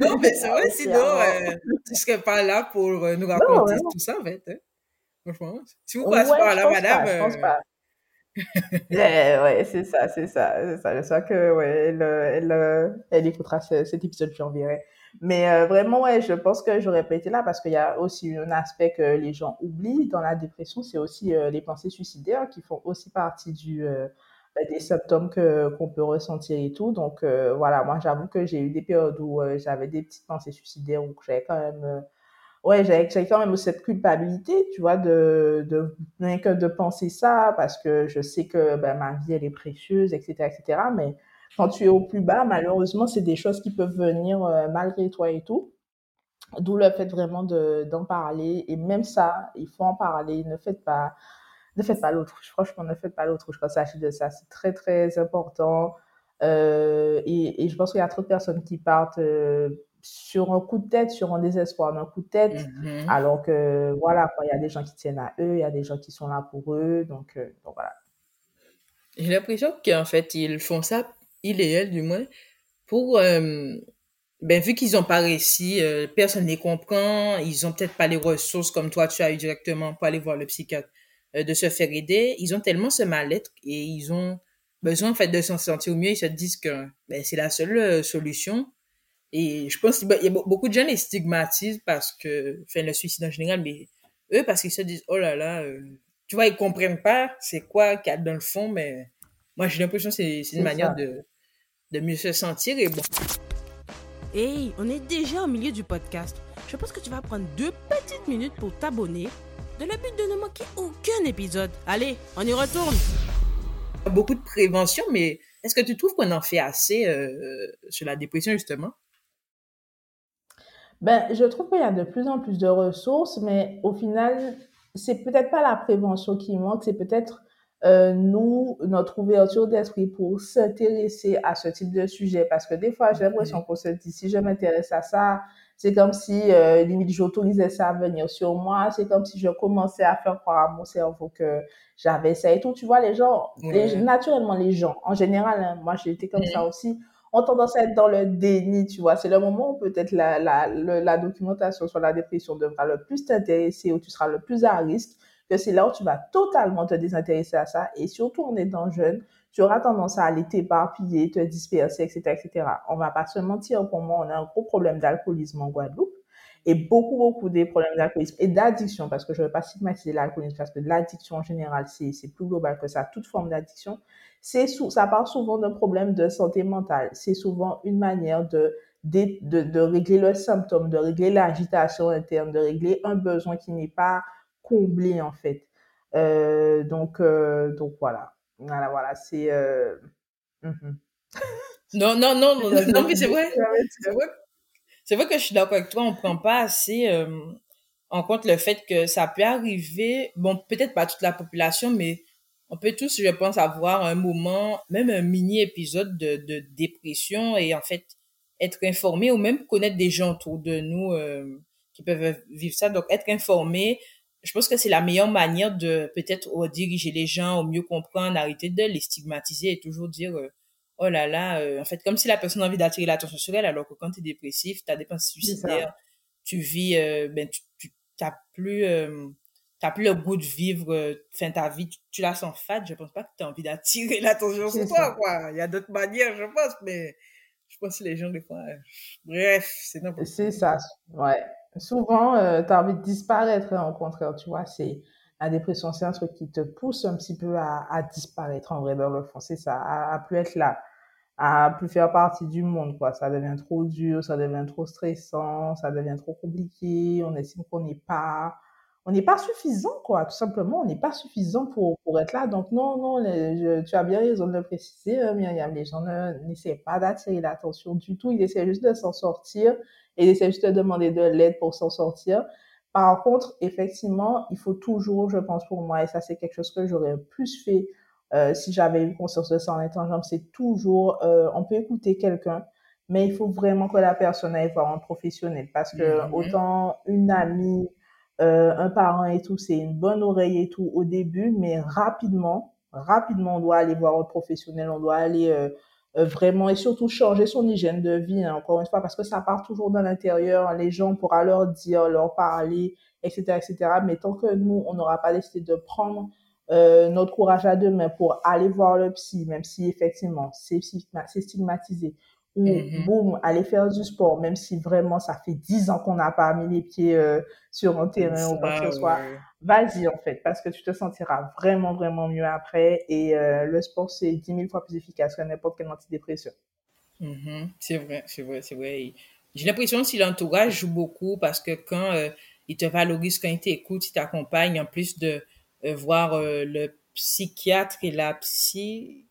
Non, mais c'est ah, vrai, sinon, euh, tu serais pas là pour euh, nous Non, raconter tout ça, en fait. hein. Franchement, si vous passez Ouais, par je là, madame, pas, je pense pas. Ouais, c'est ça, c'est ça, c'est ça. J'espère que ouais, elle, elle, elle écoutera ce- cet épisode, j'enverrai. Mais euh, vraiment, ouais, je pense que j'aurais pas été là parce qu'il y a aussi un aspect que les gens oublient dans la dépression, c'est aussi euh, les pensées suicidaires qui font aussi partie du, euh, bah, des symptômes que qu'on peut ressentir et tout. Donc voilà, moi j'avoue que j'ai eu des périodes où j'avais des petites pensées suicidaires où j'avais quand même ouais, j'avais j'avais quand même cette culpabilité, tu vois, de, de rien que de penser ça, parce que je sais que ben, ma vie, elle est précieuse, etc., etc. Mais quand tu es au plus bas, malheureusement, c'est des choses qui peuvent venir euh, malgré toi et tout. D'où le fait vraiment de, d'en parler. Et même ça, il faut en parler. Ne faites pas, ne faites pas l'autruche. Franchement, ne faites pas l'autruche quand il s'agit de ça. C'est très, très important. Euh, et, et, je pense qu'il y a trop de personnes qui partent euh, sur un coup de tête, sur un désespoir d'un coup de tête, mhm. alors que voilà, il y a des gens qui tiennent à eux, il y a des gens qui sont là pour eux. Donc, donc voilà. J'ai l'impression qu'en fait, ils font ça, il et elle du moins, pour... euh, ben, vu qu'ils n'ont pas réussi, euh, personne ne les comprend, ils ont peut-être pas les ressources comme toi tu as eu directement pour aller voir le psychiatre, euh, de se faire aider. Ils ont tellement ce mal-être et ils ont besoin en fait de s'en sentir mieux. Ils se disent que ben, c'est la seule solution. Et je pense qu'il y a be- beaucoup de gens les stigmatisent parce que, enfin le suicide en général, mais eux parce qu'ils se disent oh là là, tu vois ils comprennent pas c'est quoi qu'il y a dans le fond, mais moi j'ai l'impression que c'est c'est une manière ça. de de mieux se sentir et bon. Hey, on est déjà au milieu du podcast. Je pense que tu vas prendre deux petites minutes pour t'abonner dans le but de ne manquer aucun épisode. Allez, on y retourne. beaucoup de prévention, mais est-ce que tu trouves qu'on en fait assez euh, sur la dépression, justement? Ben, je trouve qu'il y a de plus en plus de ressources, mais au final, c'est peut-être pas la prévention qui manque, c'est peut-être euh, nous, notre ouverture d'esprit pour s'intéresser à ce type de sujet. Parce que des fois, j'ai l'impression qu'on se dit, si je m'intéresse à ça, c'est comme si, euh, limite, j'autorisais ça à venir sur moi. C'est comme si je commençais à faire croire à mon cerveau que j'avais ça et tout. Tu vois, les gens, les, naturellement, les gens, en général, hein, moi, j'ai été comme ça Mhm. aussi ont tendance à être dans le déni, tu vois. C'est le moment où peut-être la, la, le- la documentation sur la dépression devra le plus t'intéresser, où tu seras le plus à risque, que c'est là où tu vas totalement te désintéresser à ça. Et surtout en étant jeune, tu auras tendance à aller t'éparpiller, te disperser, etc., etc. On va pas se mentir, pour moi, on a un gros problème d'alcoolisme en Guadeloupe. Et beaucoup, beaucoup des problèmes d'alcoolisme et d'addiction, parce que je ne veux pas stigmatiser l'alcoolisme, parce que l'addiction en général, c'est plus global que ça, toute forme d'addiction c'est ça part souvent d'un problème de santé mentale. C'est souvent une manière de, de, de régler le symptôme, de régler l'agitation interne, de régler un besoin qui n'est pas comblé en fait. Euh, donc, euh, donc voilà. Voilà, voilà, c'est... Euh, mhm. Non, non, non, non, non, mais c'est vrai. C'est vrai, vrai que je suis d'accord avec toi. On prend pas assez euh, en compte le fait que ça peut arriver. Bon, peut-être pas toute la population, mais on peut tous, je pense, avoir un moment, même un mini épisode de, de dépression et en fait être informé ou même connaître des gens autour de nous euh, qui peuvent vivre ça. Donc, être informé, je pense que c'est la meilleure manière de peut-être rediriger les gens, au mieux comprendre, arrêter de les stigmatiser et toujours dire euh, oh là là, euh, en fait, comme si la personne a envie d'attirer l'attention sur elle, alors que quand tu es dépressif, tu as des pensées suicidaires, tu vis, euh, ben, tu, tu t'as plus, t'as plus le goût de vivre, euh, fin, ta vie, tu, tu la sens fade, je pense pas que tu as envie d'attirer l'attention sur toi, ça. quoi. Il y a d'autres manières, je pense, mais je pense que les gens, des fois, bref, c'est n'importe C'est ça, ouais. Souvent, euh, tu as envie de disparaître, hein, au contraire, tu vois, c'est la dépression, c'est un truc qui te pousse un petit peu à, à disparaître en vrai dans le fond, c'est ça, à, à plus être là, à plus faire partie du monde, quoi. Ça devient trop dur, ça devient trop stressant, ça devient trop compliqué, on estime qu'on n'est pas, on n'est pas suffisant, quoi, tout simplement, on n'est pas suffisant pour, pour être là. Donc, non, non, les- je- tu as bien raison de le préciser, euh, Myriam, les gens ne- n'essaient pas d'attirer l'attention du tout, ils essaient juste de s'en sortir et ils essaient juste de demander de l'aide pour s'en sortir. Par contre, effectivement, il faut toujours, je pense pour moi, et ça c'est quelque chose que j'aurais plus fait euh, si j'avais eu conscience de ça en étant jeune, c'est toujours, euh, on peut écouter quelqu'un, mais il faut vraiment que la personne aille voir un professionnel parce que Mhm. autant une amie, euh, un parent et tout, c'est une bonne oreille et tout au début, mais rapidement, rapidement, on doit aller voir un professionnel, on doit aller euh, euh, vraiment et surtout changer son hygiène de vie, hein, encore une fois, parce que ça part toujours de l'intérieur, les gens, pourra leur dire, leur parler, etc., etc., mais tant que nous, on n'aura pas décidé de prendre notre courage à deux mains pour aller voir le psy, même si effectivement c'est stigmatisé, ou Mhm. boum, aller faire du sport, même si vraiment ça fait dix ans qu'on n'a pas mis les pieds euh, sur un terrain ou quoi que ce soit, ouais. vas-y en fait, parce que tu te sentiras vraiment, vraiment mieux après. Et euh, le sport, c'est dix mille fois plus efficace que n'importe quelle antidépression. Mhm. C'est vrai, c'est vrai, c'est vrai. J'ai l'impression que l'entourage joue beaucoup parce que quand euh, il te valorise, quand il t'écoute, il t'accompagne, en plus de euh, voir le psychiatre et la psy...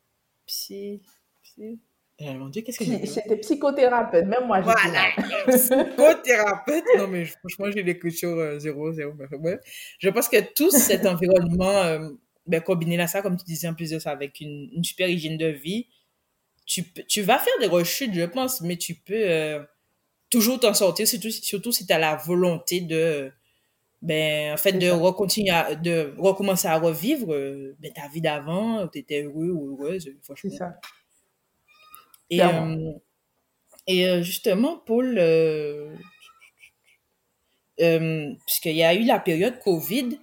Psy... psy... Euh, mon Dieu, qu'est-ce que j'ai c'était psychothérapeute, même moi Voilà, psychothérapeute. Non, mais franchement, j'ai l'écriture euh, zéro, zéro. bref, bref. Je pense que tout cet environnement, euh, ben, combiné à ça, comme tu disais, en plus de ça, avec une, une super hygiène de vie, tu, tu vas faire des rechutes, je pense, mais tu peux euh, toujours t'en sortir, surtout, surtout si tu as la volonté de, ben, en fait, de, recontinuer à, de recommencer à revivre ben, ta vie d'avant, tu étais heureux ou heureuse, C'est ça. Et, et justement, Paul, euh, puisqu'il y a eu la période Covid,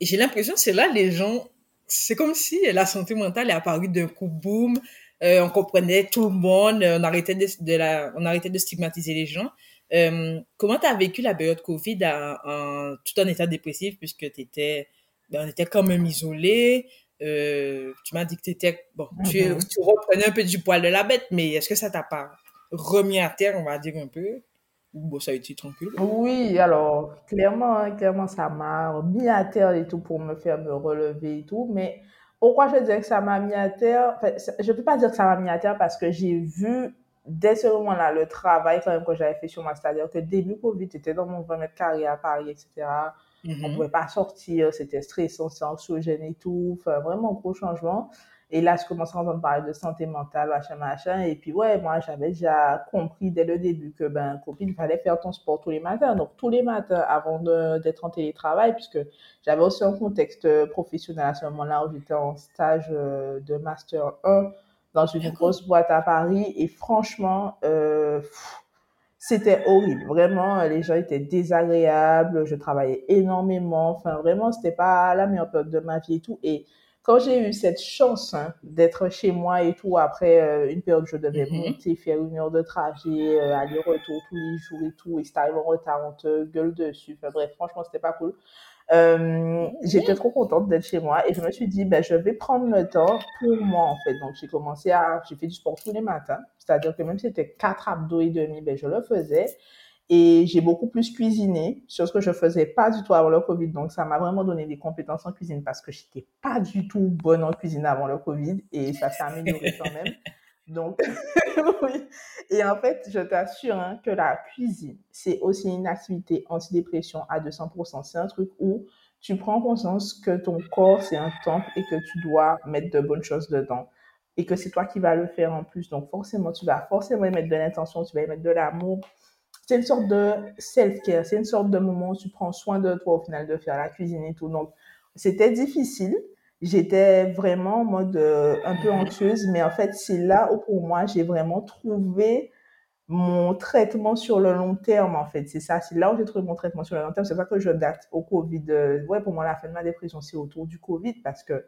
j'ai l'impression que c'est là les gens, c'est comme si la santé mentale est apparue d'un coup boum, euh, on comprenait tout le monde, on arrêtait de, de la, on arrêtait de stigmatiser les gens. Euh, comment tu as vécu la période Covid en, tout en état dépressif puisque t'étais, ben, on était quand même isolés. Euh, tu m'as dit que t'étais, bon, tu, Mhm. tu reprenais un peu du poil de la bête, mais est-ce que ça t'a pas remis à terre, on va dire un peu? Ou bon, ça a été tranquille? Oui, alors, clairement, hein, clairement, ça m'a mis à terre et tout pour me faire me relever et tout. Mais pourquoi je dirais que ça m'a mis à terre? Enfin, je peux pas dire que ça m'a mis à terre parce que j'ai vu dès ce moment-là le travail quand même que j'avais fait sur moi. C'est-à-dire que début Covid, j'étais dans mon 20 mètres carrés à Paris, etc. On Mhm. pouvait pas sortir, c'était stressant, c'était anxiogène et tout. Enfin, vraiment gros changement. Et là, je commençais à entendre parler de santé mentale, machin, machin. Et puis, ouais, moi, j'avais déjà compris dès le début que, ben, copine, il fallait faire ton sport tous les matins. Donc, tous les matins, avant d'être en télétravail, puisque j'avais aussi un contexte professionnel à ce moment-là où j'étais en stage euh, de Master 1 dans une grosse boîte à Paris. Et franchement, euh, pff, c'était horrible. Vraiment, les gens étaient désagréables. Je travaillais énormément. Enfin, vraiment, c'était pas la meilleure période de ma vie et tout. Et quand j'ai eu cette chance hein, d'être chez moi et tout, après euh, une période je devais Mhm. monter, faire une heure de trajet, euh, aller-retour tous les jours et tout, et si t'arrives en retard, on te gueule dessus. Enfin bref, franchement, c'était pas cool. Euh, j'étais trop contente d'être chez moi et je me suis dit, ben, je vais prendre le temps pour moi, en fait. Donc, j'ai commencé à, j'ai fait du sport tous les matins. C'est-à-dire que même si c'était quatre abdos et demi, ben, je le faisais. Et j'ai beaucoup plus cuisiné, chose que je faisais pas du tout avant le Covid. Donc, ça m'a vraiment donné des compétences en cuisine parce que j'étais pas du tout bonne en cuisine avant le Covid et ça s'est amélioré quand même. Donc, oui. Et en fait, je t'assure hein, que la cuisine, c'est aussi une activité antidépression à 200%. C'est un truc où tu prends conscience que ton corps, c'est un temple et que tu dois mettre de bonnes choses dedans. Et que c'est toi qui vas le faire en plus. Donc, forcément, tu vas forcément y mettre de l'intention, tu vas y mettre de l'amour. C'est une sorte de self-care. C'est une sorte de moment où tu prends soin de toi au final de faire la cuisine et tout. Donc, c'était difficile. J'étais vraiment en mode euh, un peu anxieuse, mais en fait, c'est là où pour moi, j'ai vraiment trouvé mon traitement sur le long terme, en fait. C'est ça, c'est là où j'ai trouvé mon traitement sur le long terme. C'est ça que je date au Covid. Euh, ouais, pour moi, la fin de ma dépression, c'est autour du Covid parce que,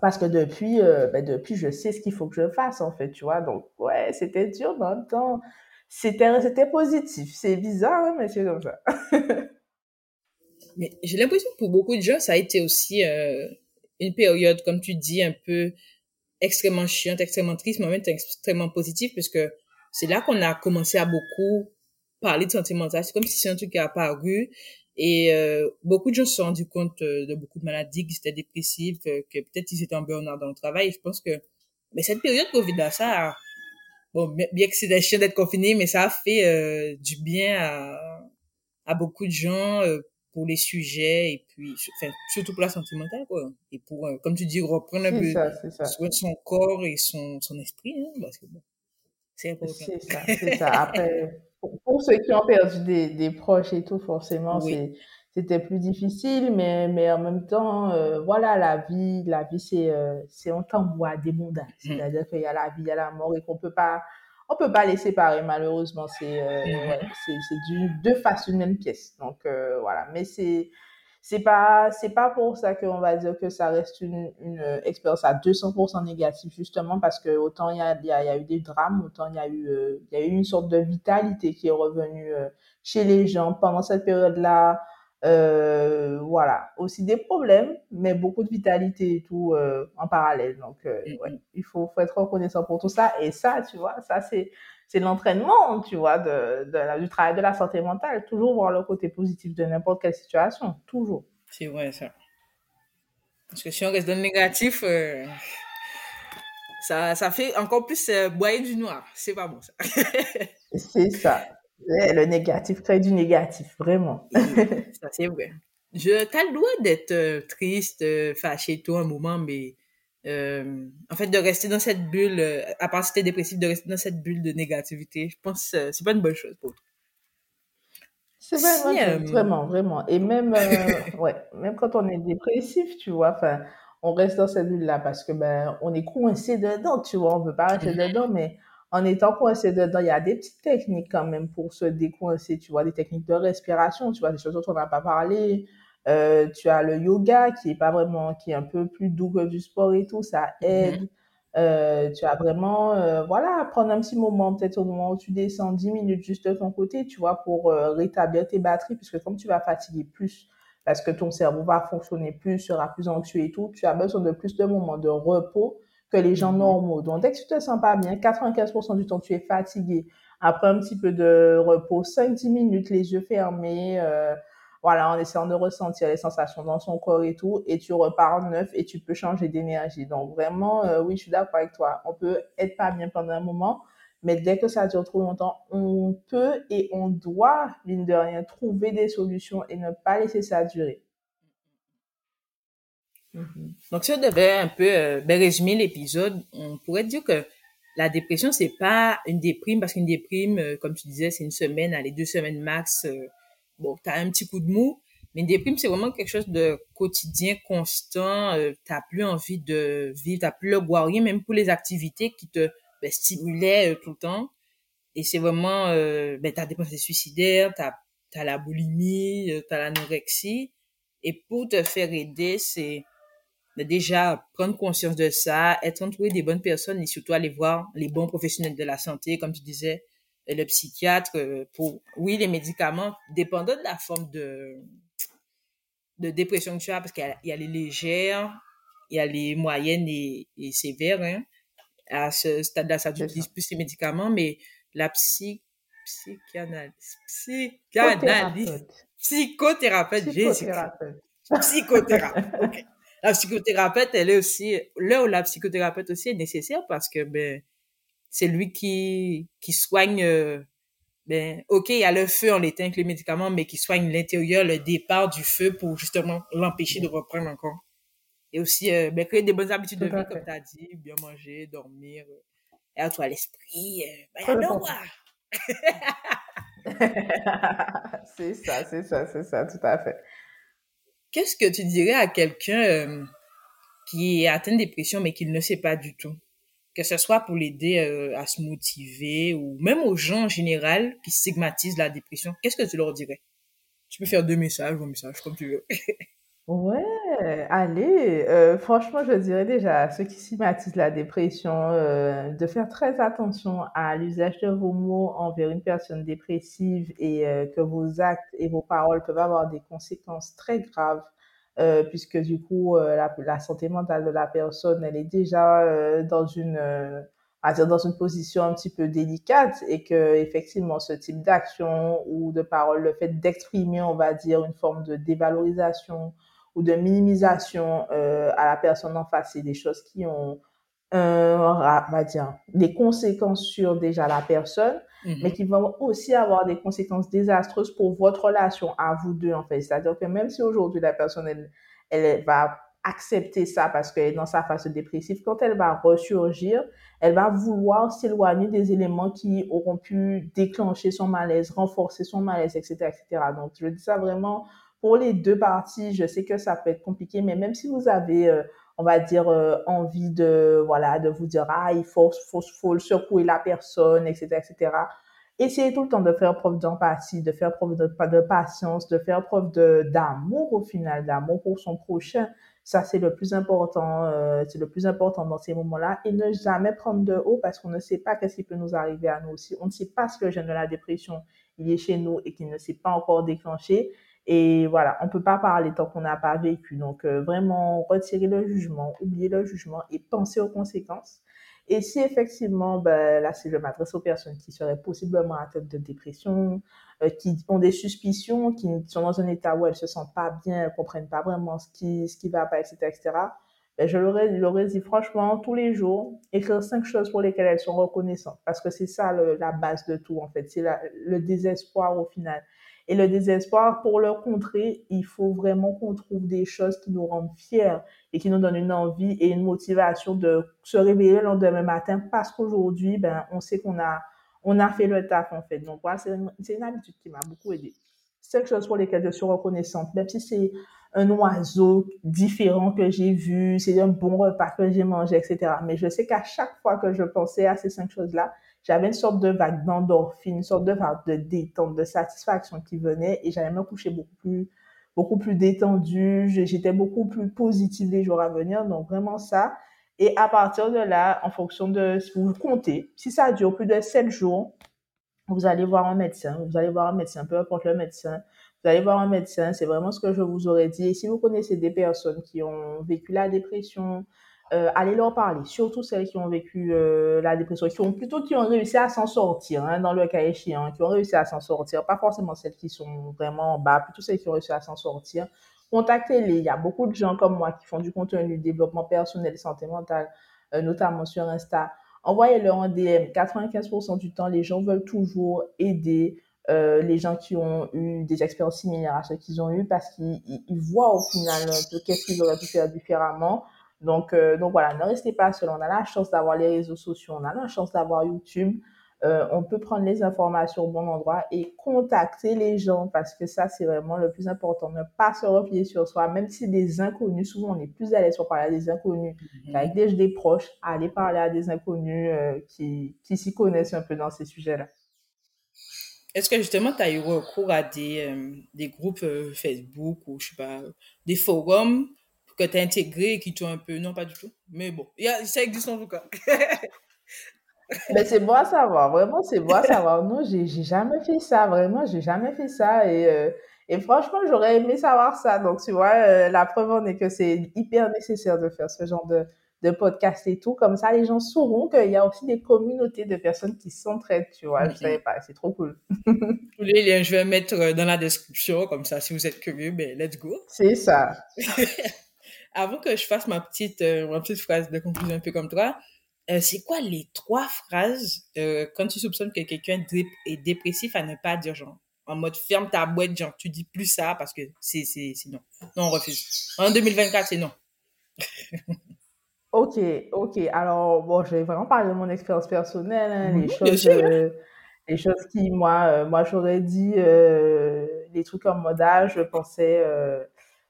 parce que depuis, euh, ben, depuis, je sais ce qu'il faut que je fasse, en fait, tu vois. Donc, ouais, c'était dur, mais en même temps, c'était, positif. C'est bizarre, hein, mais c'est comme ça. Mais j'ai l'impression que pour beaucoup de gens, ça a été aussi une période, comme tu dis, un peu extrêmement chiante, extrêmement triste, mais en même temps extrêmement positive, parce que c'est là qu'on a commencé à beaucoup parler de santé mentale. C'est comme si c'est un truc qui est apparu. Et euh, beaucoup de gens se sont rendus compte euh, de beaucoup de maladies, qu'ils étaient dépressifs, que peut-être ils étaient en burn-out dans le travail. Et je pense que mais cette période Covid-là, ça a, bon, bien bien que c'est chiant d'être confiné, mais ça a fait euh, du bien à, à beaucoup de gens euh, pour les sujets et puis enfin, surtout pour la santé mentale quoi et pour euh, comme tu dis reprendre un peu ça, son corps et son son esprit hein, parce que bon, c'est important C'est ça, c'est ça. Après, pour, pour ceux qui ont perdu des, des proches et tout, forcément, oui c'était plus difficile, mais, mais en même temps, euh, voilà, la vie, la vie, c'est, euh, c'est un tambour des mondes. Mhm. C'est-à-dire qu'il y a la vie, il y a la mort et qu'on peut pas, on peut pas les séparer, malheureusement. C'est, euh, ouais, c'est, c'est du, deux faces d'une même pièce. Donc, euh, voilà. Mais c'est, c'est pas, c'est pas pour ça qu'on va dire que ça reste une, une euh, expérience à 200% négative, justement, parce que autant il y a, il y a, y a eu des drames, autant il y a eu, euh, il y a eu une sorte de vitalité qui est revenue euh, chez les gens pendant cette période-là. Euh, voilà. Aussi des problèmes, mais beaucoup de vitalité et tout euh, en parallèle. Donc, euh, ouais, Mhm. il faut, faut être reconnaissant pour tout ça. Et ça, tu vois, ça, c'est, c'est l'entraînement, tu vois, de, de la- du travail de la santé mentale. Toujours voir le côté positif de n'importe quelle situation. Toujours. c'est vrai ça parce que si on reste dans le négatif ça ça fait encore plus boyer du noir c'est pas bon ça C'est ça. Le négatif crée du négatif, vraiment. Ça c'est vrai je t'as le droit d'être euh, triste euh, fâché tout un moment mais euh, en fait de rester dans cette bulle à part si t'es dépressif de rester dans cette bulle de négativité je pense que c'est pas une bonne chose pour toi C'est vraiment, vraiment, vraiment. Et même, ouais, même quand on est dépressif, tu vois, enfin, on reste dans cette bulle-là parce que ben, on est coincé dedans, tu vois, on veut pas rester mmh dedans, mais en étant coincé dedans, il y a des petites techniques quand même pour se décoincer, tu vois, des techniques de respiration, tu vois, des choses dont on n'a pas parlé. Euh, tu as le yoga qui est pas vraiment, qui est un peu plus doux que du sport et tout, ça aide. Euh, tu as vraiment, euh, voilà, prendre un petit moment, peut-être au moment où tu descends 10 minutes juste de ton côté, tu vois, pour rétablir tes batteries, puisque comme tu vas fatiguer plus, parce que ton cerveau va fonctionner plus, sera plus anxieux et tout, tu as besoin de plus de moments de repos que les gens mhm. normaux. Donc, dès que tu te sens pas bien, 95% du temps, tu es fatigué. Après un petit peu de repos, 5-10 minutes, les yeux fermés, euh, voilà, en essayant de ressentir les sensations dans son corps et tout, et tu repars neuf et tu peux changer d'énergie. Donc, vraiment, euh, oui, je suis d'accord avec toi. On peut être pas bien pendant un moment, mais dès que ça dure trop longtemps, on peut et on doit, mine de rien, trouver des solutions et ne pas laisser ça durer. Mhm. Donc, si on devait un peu euh, ben, résumer l'épisode, on pourrait dire que la dépression, c'est pas une déprime, parce qu'une déprime, euh, comme tu disais, c'est une semaine, allez, deux semaines max. Euh, bon, t'as un petit coup de mou, mais une déprime, c'est vraiment quelque chose de quotidien, constant. T'as plus envie de vivre, t'as plus le goût rien, même pour les activités qui te ben, stimulaient tout le temps. Et c'est vraiment, ben, t'as des pensées suicidaires, t'as as la boulimie, t'as l'anorexie. Et pour te faire aider, c'est déjà prendre conscience de ça, être entouré des bonnes personnes et surtout aller voir les bons professionnels de la santé, comme tu disais, le psychiatre, euh, pour, oui, les médicaments, dépendant de la forme de, de dépression que tu as, parce qu'il y, a les légères, il y a les moyennes et, sévères, hein. À ce stade-là, ça utilise plus ces médicaments, mais la psy, psychanalyse, psychanalyse, psychothérapeute, psychothérapeute, psychothérapeute, la psychothérapeute, elle est aussi, là où la psychothérapeute aussi est nécessaire parce que, ben, c'est lui qui, qui soigne, euh, ben, ok, il y a le feu, on l'éteint avec les médicaments, mais qui soigne l'intérieur, le départ du feu pour justement l'empêcher de reprendre encore. Et aussi, euh, ben, créer des bonnes habitudes de vie, comme tu as dit, bien manger, dormir, euh, et à toi l'esprit, euh, ben, c'est ça, c'est ça, c'est ça, tout à fait. Qu'est-ce que tu dirais à quelqu'un euh, qui est atteint de dépression mais qui ne sait pas du tout? Que ce soit pour l'aider euh, à se motiver ou même aux gens en général qui stigmatisent la dépression, qu'est-ce que tu leur dirais? Tu peux faire deux messages un message, comme tu veux. Ouais, allez, euh, franchement, je dirais déjà à ceux qui stigmatisent la dépression euh, de faire très attention à l'usage de vos mots envers une personne dépressive et euh, que vos actes et vos paroles peuvent avoir des conséquences très graves puisque du coup, la, la santé mentale de la personne, elle est déjà dans une, à dire dans une position un petit peu délicate et que effectivement ce type d'action ou de parole, le fait d'exprimer, on va dire, une forme de dévalorisation ou de minimisation euh, à la personne en face, c'est des choses qui ont, euh, on va dire, des conséquences sur déjà la personne, mhm. mais qui vont aussi avoir des conséquences désastreuses pour votre relation à vous deux, en fait. C'est-à-dire que même si aujourd'hui la personne, elle, elle va accepter ça parce qu'elle est dans sa phase dépressive, quand elle va ressurgir, elle va vouloir s'éloigner des éléments qui auront pu déclencher son malaise, renforcer son malaise, etc., etc. Donc, je dis ça vraiment pour les deux parties, je sais que ça peut être compliqué, mais même si vous avez, euh, on va dire, euh, envie de, voilà, de vous dire, ah, il faut, faut, faut secouer la personne, etc., etc., essayez tout le temps de faire preuve d'empathie, de faire preuve de, patience, de faire preuve d'amour au final, d'amour pour son prochain. Ça, c'est le plus important, euh, c'est le plus important dans ces moments-là. Et ne jamais prendre de haut parce qu'on ne sait pas qu'est-ce qui peut nous arriver à nous aussi. On ne sait pas ce que le gène de la dépression, il est chez nous et qu'il ne s'est pas encore déclenché. Et voilà, on peut pas parler tant qu'on n'a pas vécu. Donc, euh, vraiment, retirer le jugement, oublier le jugement et penser aux conséquences. Et si effectivement, ben, là, c'est je m'adresse aux personnes qui seraient possiblement atteintes de dépression, euh, qui ont des suspicions, qui sont dans un état où elles se sentent pas bien, elles comprennent pas vraiment ce qui, ce qui va pas, etc., etc., ben, je leur ai, dit franchement, tous les jours, écrire cinq choses pour lesquelles elles sont reconnaissantes. Parce que c'est ça la base de tout, en fait. C'est le désespoir au final. Et le désespoir, pour le contrer, il faut vraiment qu'on trouve des choses qui nous rendent fiers et qui nous donnent une envie et une motivation de se réveiller le lendemain matin parce qu'aujourd'hui, ben, on sait qu'on a, fait le taf, en fait. Donc, voilà, c'est une, habitude qui m'a beaucoup aidé. cinq choses pour lesquelles je suis reconnaissante, même si c'est un oiseau différent que j'ai vu, c'est un bon repas que j'ai mangé, etc. Mais je sais qu'à chaque fois que je pensais à ces cinq choses-là, j'avais une sorte de vague d'endorphine, une sorte de vague de détente, de satisfaction qui venait et j'allais me coucher beaucoup plus, beaucoup plus détendue. J'étais beaucoup plus positive les jours à venir. Donc vraiment ça. Et à partir de là, en fonction de si vous comptez, si ça dure plus de sept jours, vous allez voir un médecin. Vous allez voir un médecin, peu importe le médecin. Vous allez voir un médecin. C'est vraiment ce que je vous aurais dit. Et si vous connaissez des personnes qui ont vécu la dépression, euh, allez leur parler, surtout celles qui ont vécu euh, la dépression, qui ont plutôt qui ont réussi à s'en sortir, hein, dans le cas échéant, qui ont réussi à s'en sortir, pas forcément celles qui sont vraiment en bas, plutôt celles qui ont réussi à s'en sortir. Contactez-les. Il y a beaucoup de gens comme moi qui font du contenu développement personnel, santé mentale, euh, notamment sur Insta. Envoyez-leur un DM. 95% du temps, les gens veulent toujours aider euh, les gens qui ont eu des expériences similaires à ce qu'ils ont eu parce qu'ils voient au final un qu'est-ce qu'ils auraient pu faire différemment. Donc, euh, donc voilà, ne restez pas seul. On a la chance d'avoir les réseaux sociaux, on a la chance d'avoir YouTube. Euh, on peut prendre les informations au bon endroit et contacter les gens parce que ça, c'est vraiment le plus important. Ne pas se replier sur soi, même si des inconnus, souvent on est plus à l'aise pour parler à des inconnus mm qu'avec des, des, proches, aller parler à des inconnus euh, qui, qui s'y connaissent un peu dans ces sujets-là. Est-ce que justement, tu as eu recours à des, euh, des groupes Facebook ou je sais pas, des forums que tu as intégrés et qui t'ont un peu. Non, pas du tout. Mais bon, y a, ça existe en tout cas. Mais c'est bon à savoir, vraiment, c'est bon à savoir. Non, j'ai jamais fait ça, vraiment, j'ai jamais fait ça. Et, euh, et franchement, j'aurais aimé savoir ça. Donc, tu vois, euh, la preuve en est que c'est hyper nécessaire de faire ce genre de, de podcast et tout. Comme ça, les gens sauront qu'il y a aussi des communautés de personnes qui s'entraident, tu vois. Je savais pas, c'est trop cool. Tous les liens, je vais mettre euh, dans la description, comme ça, si vous êtes curieux, ben, let's go. C'est ça. Avant que je fasse ma petite, ma petite phrase de conclusion un peu comme toi, euh, c'est quoi les trois phrases euh, quand tu soupçonnes que quelqu'un est dépressif à ne pas dire genre en mode ferme ta boîte genre tu dis plus ça parce que c'est c'est non. Non on refuse. En 2024 c'est non. Ok ok. Alors bon je vais vraiment parler de mon expérience personnelle hein, les choses euh, les choses qui moi moi j'aurais dit des trucs en mode je pensais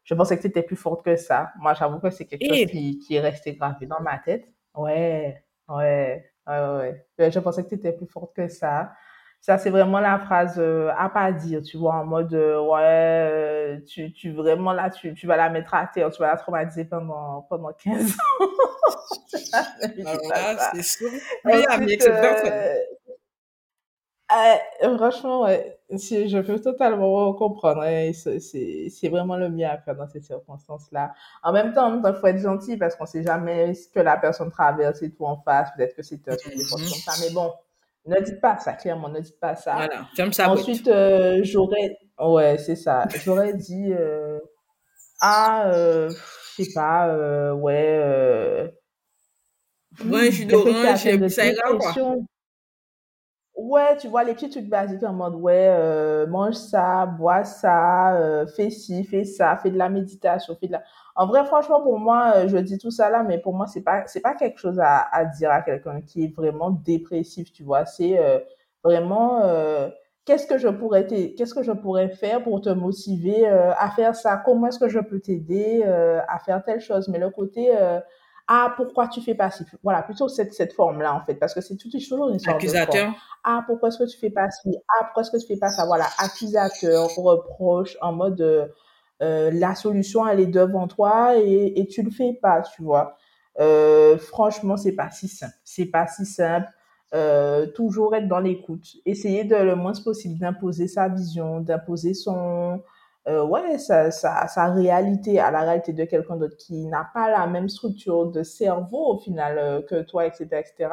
je pensais que tu étais plus forte que ça moi j'avoue que c'est quelque chose qui, qui est resté gravé dans ma tête ouais Ouais, ouais, ouais. Je pensais que tu étais plus forte que ça. Ça, c'est vraiment la phrase euh, à pas dire, tu vois, en mode, euh, ouais, euh, tu, tu vraiment là, tu, tu vas la mettre à terre, tu vas la traumatiser pendant, pendant 15 ans. Alors c'est sûr. Oui, euh, franchement, ouais, je peux totalement comprendre. Hein, c'est vraiment le mieux à faire dans ces circonstances-là. En même temps, il faut être gentil parce qu'on sait jamais ce que la personne traverse et tout en face. Peut-être que c'est un truc comme ça. Mais bon, ne dites pas ça, clairement, ne dites pas ça. Voilà, ferme ça. Ensuite, euh, j'aurais... Ouais, c'est ça. J'aurais dit... Euh... Ah, je sais pas, ouais... Ouais, je suis d'orange, ça ira quoi. Ouais, tu vois, les petits trucs basiques en mode, ouais, euh, mange ça, bois ça, euh, fais ci, fais ça, fais de la méditation, fais de la... En vrai, franchement, pour moi, euh, je dis tout ça là, mais pour moi, c'est pas, c'est pas quelque chose à, à dire à quelqu'un qui est vraiment dépressif, tu vois. C'est euh, vraiment, euh, qu'est-ce que je pourrais qu'est-ce que je pourrais faire pour te motiver à faire ça? Comment est-ce que je peux t'aider à faire telle chose? Mais le côté, ah, pourquoi tu fais pas ci? Voilà, plutôt cette, cette forme-là, en fait, parce que c'est toujours une sorte Accusateur. Ah, pourquoi est-ce que tu fais pas ci? Ah, pourquoi est-ce que tu fais pas ça? Voilà, accusateur, reproche, en mode, euh, euh, la solution, elle est devant toi et, et tu le fais pas, tu vois. Euh, franchement, c'est pas si simple. C'est pas si simple. Euh, toujours être dans l'écoute. Essayer de le moins possible d'imposer sa vision, d'imposer son, euh, ouais, sa, sa, sa, réalité à la réalité de quelqu'un d'autre qui n'a pas la même structure de cerveau au final euh, que toi, etc., etc.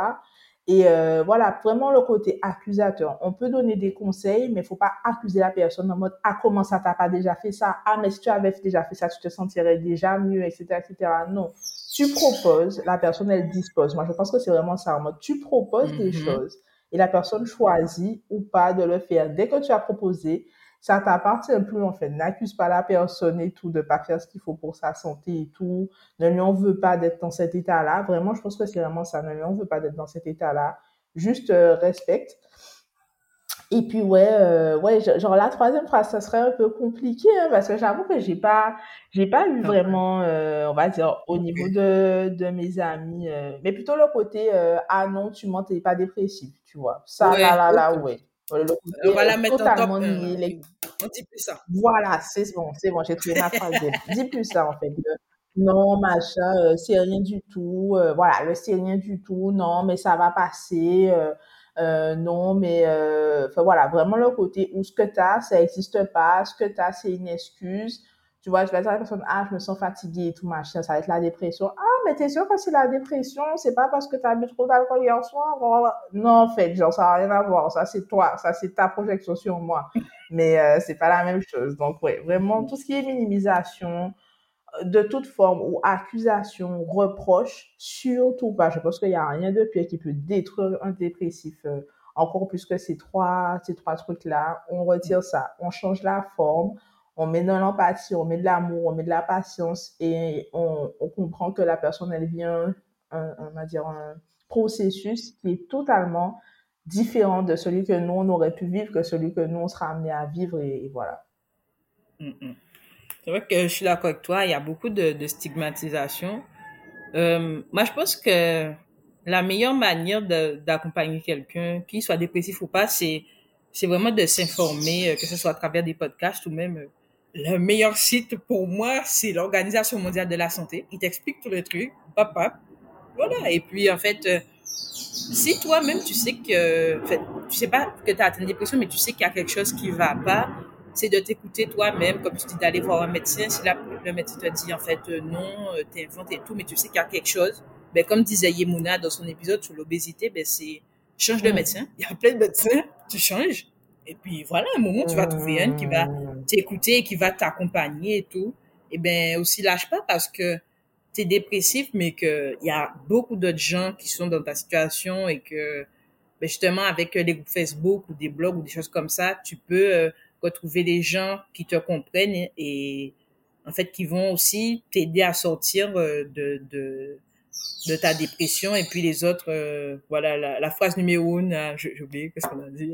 Et euh, voilà, vraiment le côté accusateur. On peut donner des conseils, mais il faut pas accuser la personne en mode ah comment ça t'as pas déjà fait ça? Ah mais si tu avais déjà fait ça tu te sentirais déjà mieux etc etc. Non, tu proposes, la personne elle dispose. Moi je pense que c'est vraiment ça en mode tu proposes des mm-hmm. choses et la personne choisit ou pas de le faire. Dès que tu as proposé, ça t'appartient plus en fait. N'accuse pas la personne et tout de pas faire ce qu'il faut pour sa santé et tout. Ne lui en veut pas d'être dans cet état-là. Vraiment, je pense que c'est vraiment ça. Ne lui en veut pas d'être dans cet état-là. Juste euh, respecte. Et puis, ouais, euh, ouais, genre la troisième phrase, ça serait un peu compliqué, hein, parce que j'avoue que j'ai pas, j'ai pas eu vraiment, euh, on va dire, au niveau de, de mes amis, euh, mais plutôt le côté, ah non, tu mens, t'es pas dépressif, tu vois. Ça, Ouais, là, là, là, ouais. Le côté, On va la mettre en top. totalement nier les- on dit plus ça. voilà, c'est bon, c'est bon, j'ai trouvé ma phrase. Dis plus ça, en fait. Non, machin, euh, c'est rien du tout. euh, voilà, le c'est rien du tout. Non, mais ça va passer. euh, non, mais enfin, voilà, vraiment le côté où ce que tu as, ça n'existe pas. Ce que tu as, c'est une excuse. Tu vois, je vais dire à la personne, ah, je me sens fatiguée et tout, machin, ça va être la dépression. Ah, mais t'es sûr que c'est la dépression? C'est pas parce que tu as bu trop d'alcool hier soir? Voilà. Non, en fait, genre, ça n'a rien à voir. Ça, c'est toi. Ça, c'est ta projection sur moi mais euh, c'est pas la même chose. Donc, ouais, vraiment, tout ce qui est minimisation euh, de toute forme ou accusation, reproche, surtout pas. Je pense qu'il n'y a rien de pire qui peut détruire un dépressif. euh, encore plus que ces trois, ces trois trucs-là, on retire ça, on change la forme, on met de l'empathie, on met de l'amour, on met de la patience et on, on comprend que la personne, elle vient, un, on va dire, un processus qui est totalement différent de celui que nous, on aurait pu vivre, que celui que nous, on sera amené à vivre et, voilà. Mm, mm. C'est vrai que je suis d'accord avec toi, il y a beaucoup de, stigmatisation. Euh, moi, je pense que la meilleure manière d'accompagner quelqu'un, qu'il soit dépressif ou pas, c'est vraiment de s'informer, euh, que ce soit à travers des podcasts ou même euh, le meilleur site pour moi, c'est l'Organisation mondiale de la santé. Il t'explique tout le truc, papa. Voilà. Et puis, en fait, si toi-même, tu sais que, en fait, tu sais pas que tu as atteint une dépression, mais tu sais qu'il y a quelque chose qui va pas, c'est de t'écouter toi-même, comme tu dis, d'aller voir un médecin. Si la- le médecin te dit, en fait, euh, non, euh, t'es inventes et tout, mais tu sais qu'il y a quelque chose, ben, comme disait Yemuna dans son épisode sur l'obésité, ben, c'est, change de médecin. Il y a plein de médecins, tu changes. Et puis, voilà, à un moment, tu vas trouver un qui va t'écouter, qui va t'accompagner et tout. Et ben, aussi, lâche pas parce que t'es dépressif, mais que il y a beaucoup d'autres gens qui sont dans ta situation et que, ben, justement, avec euh, les groupes Facebook ou des blogs ou des choses comme ça, tu peux euh, retrouver des gens qui te comprennent et, en fait, qui vont aussi t'aider à sortir euh, de, de, de ta dépression. Et puis les autres, euh, voilà, la, la phrase numéro une, euh, j'ai j'ai oublié, qu'est-ce qu'on a dit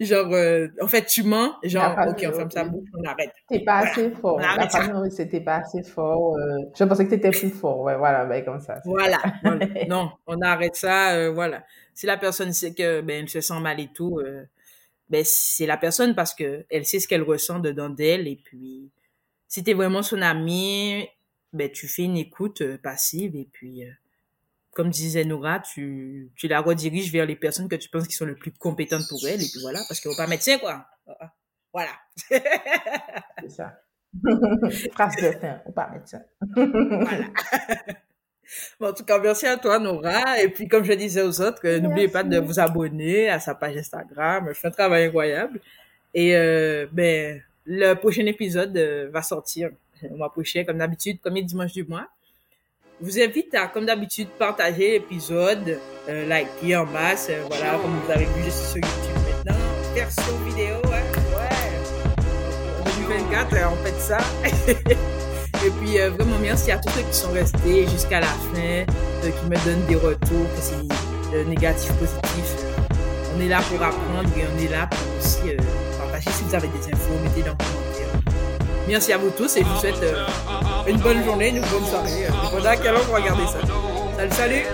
Genre, euh, en fait, tu mens, genre, ok, on ferme sa bouche, on arrête. T'es pas Voilà. assez fort. On arrête c'était pas assez fort. euh, Je pensais que t'étais plus fort. Ouais, voilà, ben, comme ça. c'est Voilà. ça. voilà. Non, on arrête ça, euh, voilà. Si la personne sait que, ben, elle se sent mal et tout, euh, ben, c'est la personne parce que elle sait ce qu'elle ressent dedans d'elle et puis, si t'es vraiment son ami, ben, tu fais une écoute euh, passive et puis, euh, comme disait Nora, tu, tu la rediriges vers les personnes que tu penses qui sont les plus compétentes pour elle et puis voilà, parce qu'on pas médecin, quoi. Voilà. C'est ça. Phrase de fin, ou pas médecin. voilà. Bon, en tout cas, merci à toi, Nora. Et puis, comme je disais aux autres, euh, n'oubliez pas de vous abonner à sa page Instagram. Elle fait un travail incroyable. Et euh, ben, le prochain épisode euh, va sortir le mois prochain, comme d'habitude, premier dimanche du mois. Vous invite à, comme d'habitude, partager l'épisode, euh, liker en masse. euh, voilà, comme vous avez vu, je suis sur YouTube maintenant. Version vidéo, hein. Ouais. En 2024, euh, on fait ça. Et puis, euh, vraiment, merci à tous ceux qui sont restés jusqu'à la fin, euh, qui me donnent des retours, que c'est négatif, positif. On est là pour apprendre et on est là pour aussi partager si vous avez des infos, mettez dans. Merci à vous tous et je vous souhaite euh, une bonne journée, une bonne soirée. Euh, pendant à quelle heure vous regardez ça. Salut, salut!